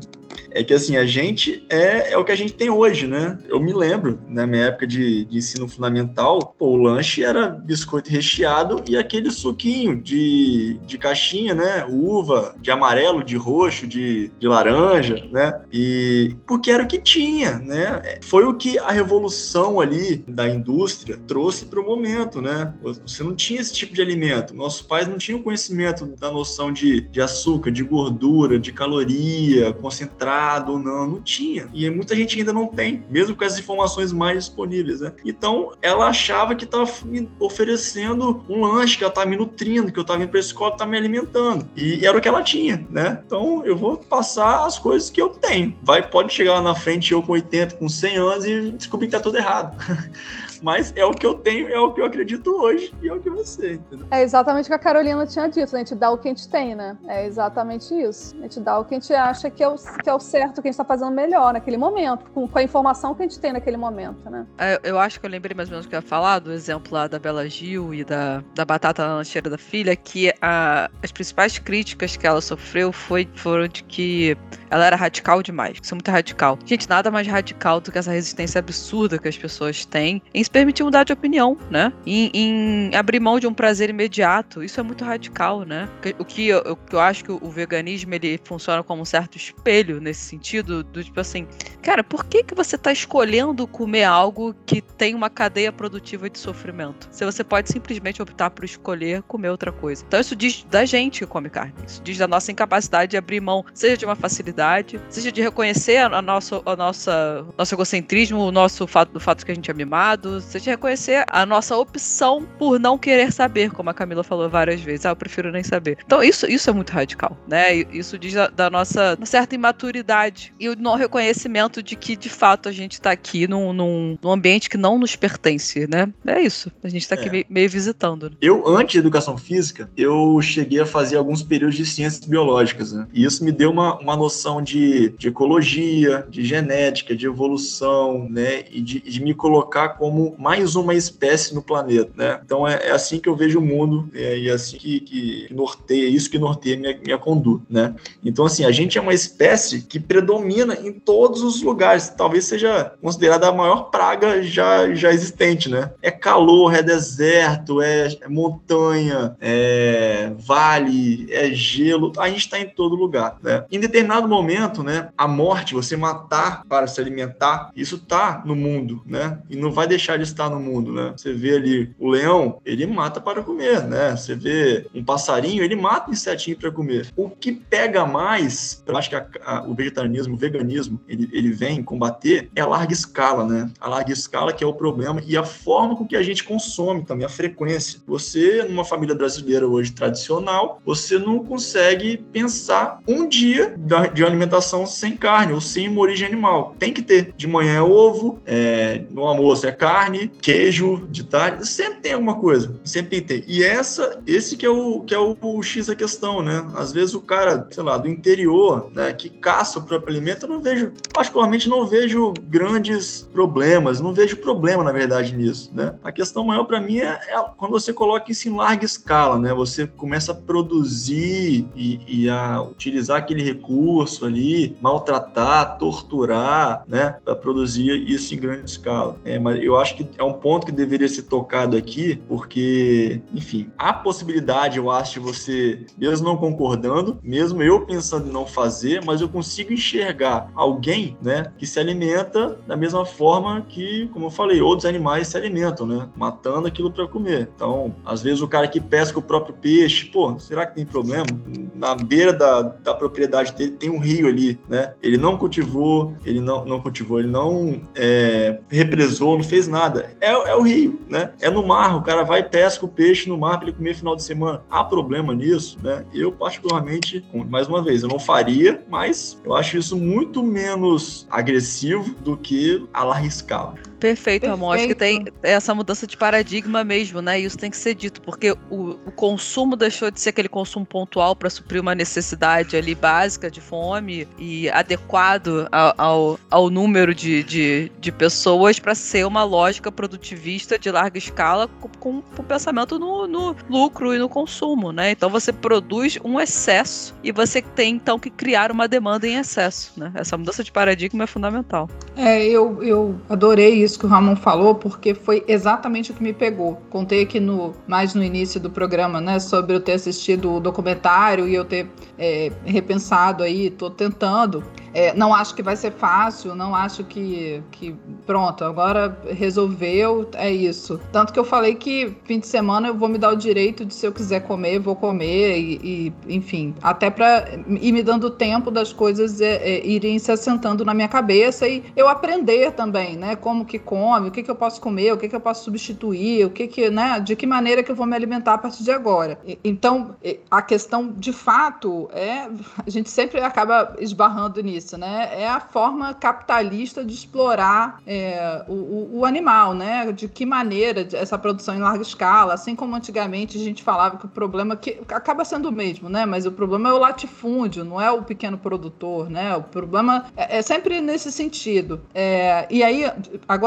É que assim, a gente é, é o que a gente tem hoje, né? Eu me lembro, na minha época de, de ensino fundamental, pô, o lanche era biscoito recheado e aquele suquinho de, de caixinha, né? Uva, de amarelo, de roxo, de, de laranja, né? E porque era o que tinha, né? Foi o que a revolução ali da indústria trouxe para o momento, né? Você não tinha esse tipo de alimento. Nossos pais não tinham conhecimento da noção de, de açúcar, de gordura, de caloria, concentrado ou não, não tinha. E muita gente ainda não tem, mesmo com as informações mais disponíveis, né? Então, ela achava que estava me oferecendo um lanche, que ela estava me nutrindo, que eu estava indo para a escola, estava me alimentando. E era o que ela tinha, né? Então, eu vou passar as coisas que eu tenho. Vai, pode chegar lá na frente eu com 80, com 100 anos e descobrir que tá tudo errado. mas é o que eu tenho, é o que eu acredito hoje e é o que você, entendeu? É exatamente o que a Carolina tinha dito, né? a gente dá o que a gente tem, né? É exatamente isso. A gente dá o que a gente acha que é o, que é o certo, que a gente está fazendo melhor naquele momento, com, com, a informação que a gente tem naquele momento, né? É, eu acho que eu lembrei mais ou menos o que eu ia falar, do exemplo lá da Bela Gil e da, da batata na lancheira da filha, que a, as principais críticas que ela sofreu foi, foram de que ela era radical demais. Isso é muito radical. Gente, nada mais radical do que essa resistência absurda que as pessoas têm em se permitir mudar de opinião, né? Em, em abrir mão de um prazer imediato. Isso é muito radical, né? O que eu, que eu acho que o veganismo ele funciona como um certo espelho nesse sentido, do tipo assim, cara, por que, que você está escolhendo comer algo que tem uma cadeia produtiva de sofrimento? Se você pode simplesmente optar por escolher comer outra coisa. Então isso diz da gente que come carne. Isso diz da nossa incapacidade de abrir mão, seja de uma facilidade, seja de reconhecer a, nossa, a nossa, nosso egocentrismo, o nosso fato do fato que a gente é mimado, seja de reconhecer a nossa opção por não querer saber, como a Camila falou várias vezes. Ah, eu prefiro nem saber. Então isso, isso é muito radical, né? Isso diz da, da nossa certa imaturidade e o não reconhecimento de que de fato a gente está aqui num, num, num, ambiente que não nos pertence, né? É isso. A gente está aqui é. meio, meio visitando. Né? Eu, antes de educação física, eu cheguei a fazer alguns períodos de ciências biológicas, né? E isso me deu uma, uma noção de, de ecologia, de genética, de evolução, né? E de, de, me colocar como mais uma espécie no planeta, né? Então é, é assim que eu vejo o mundo é, e é assim que, que, norteia, isso que norteia minha, minha conduta, né? Então, assim, a gente é uma espécie que predomina em todos os lugares. Talvez seja considerada a maior praga já, já existente, né? É calor, é deserto, é, é montanha, é vale, é gelo, a gente está em todo lugar, né? Em determinado momento, né, a morte, você matar para se alimentar, isso está no mundo, né? E não vai deixar de estar no mundo, né? Você vê ali o leão, ele mata para comer, né? Você vê um passarinho, ele mata um insetinho para comer. O que pega mais, eu acho que a, a, o vegetarianismo, o veganismo, ele, ele vem combater é a larga escala, né? A larga escala que é o problema e a forma com que a gente consome também, a frequência. Você, numa família brasileira hoje tradicional, você não consegue pensar um dia de alimentação sem carne ou sem uma origem animal. Tem que ter. De manhã é ovo, é, no almoço é carne, queijo, de tarde, sempre tem alguma coisa. Sempre tem. E essa, esse que é o que é o, o X da questão, né? Às vezes o cara, sei lá, do interior, né, que caça o próprio alimento, eu não vejo, particularmente não vejo grandes problemas, não vejo problema, na verdade, nisso, né? A questão maior para mim é, é, quando você coloca isso em larga escala, né? Você começa a produzir e, e a utilizar aquele recurso ali, maltratar, torturar, né? Para produzir isso em grande escala. É, mas eu acho que é um ponto que deveria ser tocado aqui, porque, enfim, há possibilidade, eu acho, de você, mesmo não concordando, mesmo eu pensando em não fazer, mas eu consigo enxergar alguém, né, que se alimenta da mesma forma que, como eu falei, outros animais se alimentam, né, matando aquilo para comer. Então, às vezes o cara que pesca o próprio peixe, pô, será que tem problema? Na beira da, da propriedade dele tem um rio ali, né? Ele não cultivou, ele não, não cultivou, ele não é, represou, não fez nada. É, é o rio, né? É no mar, o cara vai e pesca o peixe no mar para ele comer final de semana. Há problema nisso, né? Eu, particularmente, mais uma vez, eu não faria, mas eu acho isso muito menos agressivo do que a larga escala. Perfeito, Perfeito. amor. Acho que tem essa mudança de paradigma mesmo, né? Isso tem que ser dito, porque o, o consumo deixou de ser aquele consumo pontual para suprir uma necessidade ali básica de fome e adequado ao, ao, ao número de, de, de pessoas para ser uma lógica produtivista de larga escala com, com, pensamento no, no lucro e no consumo, né? Então você produz um excesso e você tem então que criar uma demanda em excesso, né? Essa mudança de paradigma é fundamental. É, eu, eu adorei isso que o Ramon falou, porque foi exatamente o que me pegou. Contei aqui no, mais no início do programa, né, sobre eu ter assistido o documentário e eu ter é, repensado aí, tô tentando. É, não acho que vai ser fácil, não acho que, que pronto, agora resolveu, é isso. Tanto que eu falei que fim de semana eu vou me dar o direito de se eu quiser comer, vou comer e, e enfim, até para ir me dando tempo das coisas é, é, irem se assentando na minha cabeça e eu aprender também, né, como que come, o que que eu posso comer, o que que eu posso substituir, o que que, né, de que maneira que eu vou me alimentar a partir de agora. Então, a questão de fato é, a gente sempre acaba esbarrando nisso isso, né? É a forma capitalista de explorar é, o, o, animal, né? De que maneira essa produção em larga escala, assim como antigamente a gente falava que o problema que acaba sendo o mesmo, né? Mas o problema é o latifúndio, não é o pequeno produtor, né? O problema é, é sempre nesse sentido. É, e aí, agora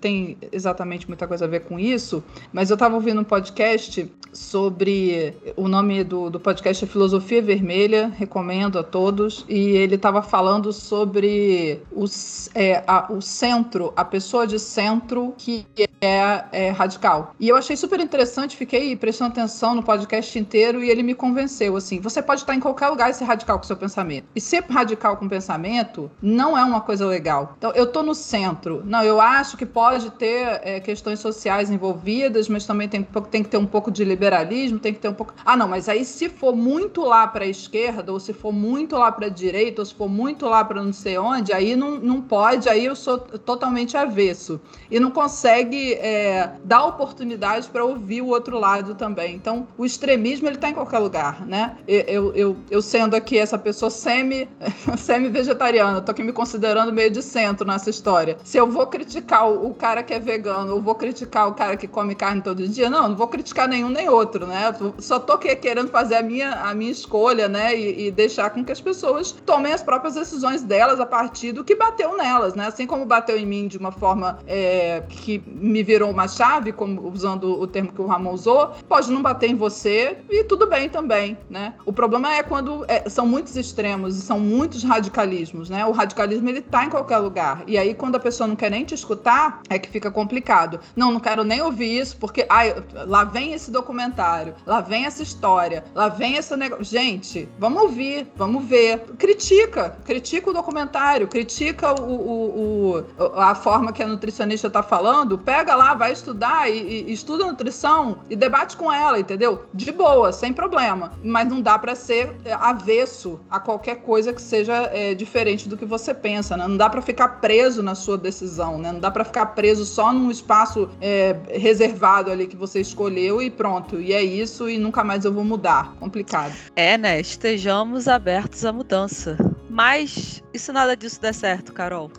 tem exatamente muita coisa a ver com isso, mas eu estava ouvindo um podcast sobre o nome do, do podcast é Filosofia Vermelha, recomendo a todos, e ele estava falando sobre os, é, a, o centro, a pessoa de centro que é, é, radical. E eu achei super interessante, fiquei prestando atenção no podcast inteiro e ele me convenceu, assim, você pode estar em qualquer lugar e ser radical com seu pensamento. E ser radical com pensamento não é uma coisa legal. Então, eu tô no centro. Não, eu acho que pode ter é, questões sociais envolvidas, mas também tem, tem que ter um pouco de liberalismo, tem que ter um pouco... Ah, não, mas aí se for muito lá para a esquerda, ou se for muito lá para a direita, ou se for muito lá para não sei onde, aí não, não pode, aí eu sou totalmente avesso. E não consegue é, dar oportunidade para ouvir o outro lado também. Então, o extremismo ele está em qualquer lugar, né? Eu, eu, eu sendo aqui essa pessoa semi, semi vegetariana, tô aqui me considerando meio de centro nessa história. Se eu vou criticar o, cara que é vegano, ou vou criticar o cara que come carne todo dia, não, não vou criticar nenhum nem outro, né? Só tô querendo fazer a minha, a minha escolha, né? E, e deixar com que as pessoas tomem as próprias decisões delas a partir do que bateu nelas, né? Assim como bateu em mim de uma forma é, que me virou uma chave, como usando o termo que o Ramon usou, pode não bater em você e tudo bem também, né? O problema é quando é, são muitos extremos e são muitos radicalismos, né? O radicalismo ele tá em qualquer lugar. E aí quando a pessoa não quer nem te escutar, é que fica complicado. Não, não quero nem ouvir isso porque ai, lá vem esse documentário, lá vem essa história, lá vem esse negócio. Gente, vamos ouvir, vamos ver. Critica, critica o documentário, critica o, o, o a forma que a nutricionista tá falando, pega lá, vai estudar e, e estuda nutrição e debate com ela, entendeu? De boa, sem problema. Mas não dá para ser é, avesso a qualquer coisa que seja é, diferente do que você pensa, né? Não dá para ficar preso na sua decisão, né? Não dá para ficar preso só num espaço é, reservado ali que você escolheu e pronto. E é isso e nunca mais eu vou mudar. Complicado. É, né? Estejamos abertos à mudança. Mas e se nada disso der certo, Carol?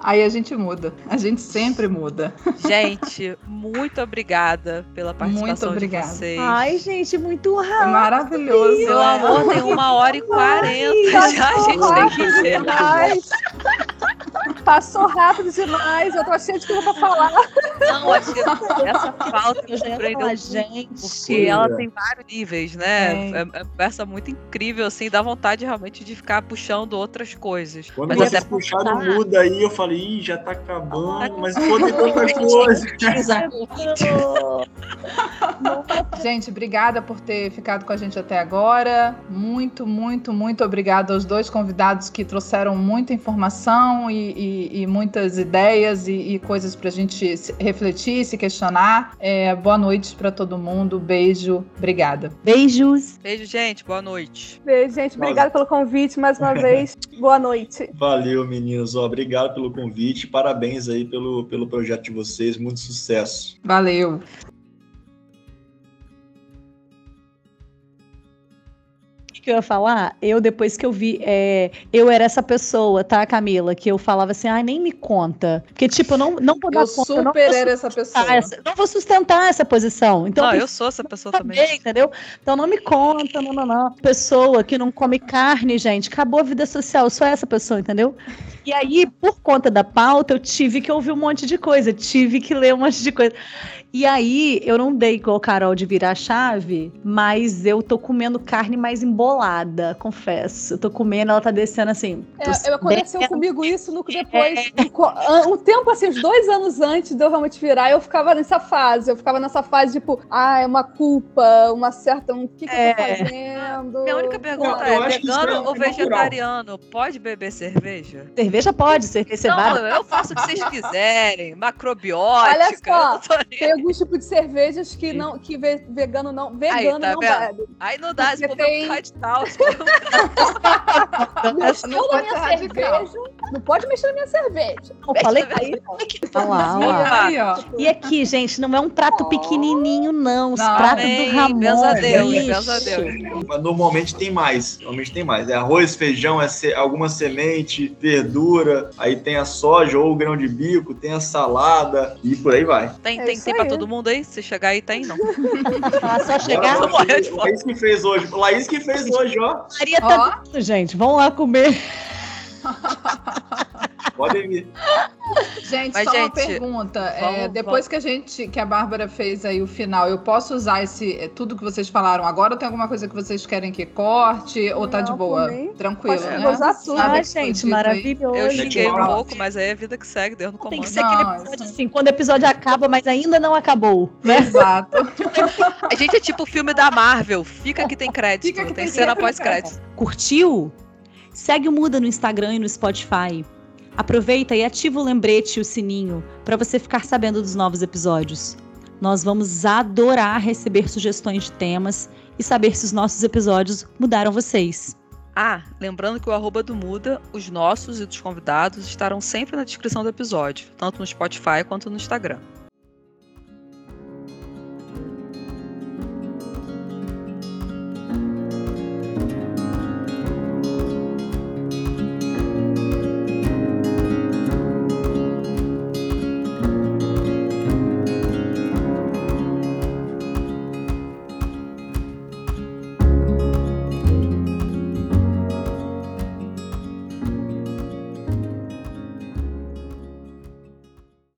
Aí a gente muda. A gente sempre muda. Gente, muito obrigada pela participação muito obrigada. de vocês. Ai, gente, muito rápido. É maravilhoso. Meu é. amor, tem uma hora e quarenta já. A gente tem que ir. Passou rápido demais. Eu tô cheia de coisa pra falar. Não, acho que essa falta de surpreendeu gente. Porque ela tem vários níveis, né? É. é uma peça muito incrível, assim. Dá vontade realmente de ficar puxando outras coisas. Quando Mas vocês puxaram muda aí, eu falei Ih, já tá acabando, mas pô, tem tanta coisa. gente, obrigada por ter ficado com a gente até agora. Muito, muito, muito obrigada aos dois convidados que trouxeram muita informação e, e, e muitas ideias e, e coisas pra gente refletir, se questionar. É, boa noite para todo mundo. Beijo. Obrigada. Beijos. Beijo, gente. Boa noite. Beijo, gente. Obrigada pelo convite mais uma vez. Boa noite. Valeu, meninos. obrigado pelo convite. Parabéns aí pelo, pelo projeto de vocês. Muito sucesso. Valeu. Que eu ia falar? Eu, depois que eu vi, é, eu era essa pessoa, tá, Camila? Que eu falava assim, ai, ah, nem me conta. Porque, tipo, eu não, não vou dar eu conta. Eu super era essa pessoa. Essa, não vou sustentar essa posição. Então, não, eu, eu sou essa pessoa também. Entendeu? Então não me conta, não, não, não. Pessoa que não come carne, gente, acabou a vida social. Eu sou essa pessoa, entendeu? E aí, por conta da pauta, eu tive que ouvir um monte de coisa, tive que ler um monte de coisa. E aí, eu não dei com o Carol de virar chave, mas eu tô comendo carne mais embolada, confesso. Eu tô comendo, ela tá descendo assim. É, aconteceu comigo isso no, depois. É. Um tempo assim, uns dois anos antes de eu realmente virar, eu ficava nessa fase. Eu ficava nessa fase, tipo, ah, é uma culpa, uma certa. O que, que é. eu tô é. fazendo? Minha única pergunta é: vegano é ou vegetariano pode beber cerveja? Cerveja pode, cerveja Não, eu faço o que vocês quiserem. Macrobiótica. Olha só, tem alguns tipos de cervejas que, não, que vegano não. Vegano Aí, tá não bebe. Aí não dá, esse povo tem... radical. não, não, não minha cerveja Não pode mexer na minha cerveja. Não, falei ó. E aqui, gente, não é um prato pequenininho, não. Os Não, pratos amém. do Ramon. Benza a Deus, ixi. benza a Deus. Mas normalmente tem mais. Normalmente tem mais. É arroz, feijão, é se- alguma semente, verdura, aí tem a soja ou o grão de bico, tem a salada e por aí vai. Tem, É tem, tem pra. Todo mundo aí? Se chegar aí, tem, não. Ah, só chegar. De fome. Laís que fez hoje. Laís que fez hoje, ó. Maria tá dando, gente. Vamos lá comer. Podem vir. Gente, Mas, só uma gente, pergunta. É, vamos- depois que a gente, que a Bárbara fez aí o final, eu posso usar esse é, tudo que vocês falaram agora? Ou tem alguma coisa que vocês querem que corte? Ou tá Não, de boa? Tranquilo, pode né? usar tudo. Ah, gente, maravilhoso. Eu xinguei um vamos pouco, mas aí é vida que segue, Deus no Tem comando. que ser aquele Não, episódio isso- assim, quando o episódio acaba, mas ainda não acabou. Né? Exato. A gente é tipo o filme da Marvel. Fica que tem crédito. Fica que tem tem cena crédito. pós-crédito. Curtiu? Segue o Muda no Instagram e no Spotify. Aproveita e ativa o lembrete e o sininho para você ficar sabendo dos novos episódios. Nós vamos adorar receber sugestões de temas e saber se os nossos episódios mudaram vocês. Ah, lembrando que o arroba do Muda, os nossos e dos convidados estarão sempre na descrição do episódio, tanto no Spotify quanto no Instagram.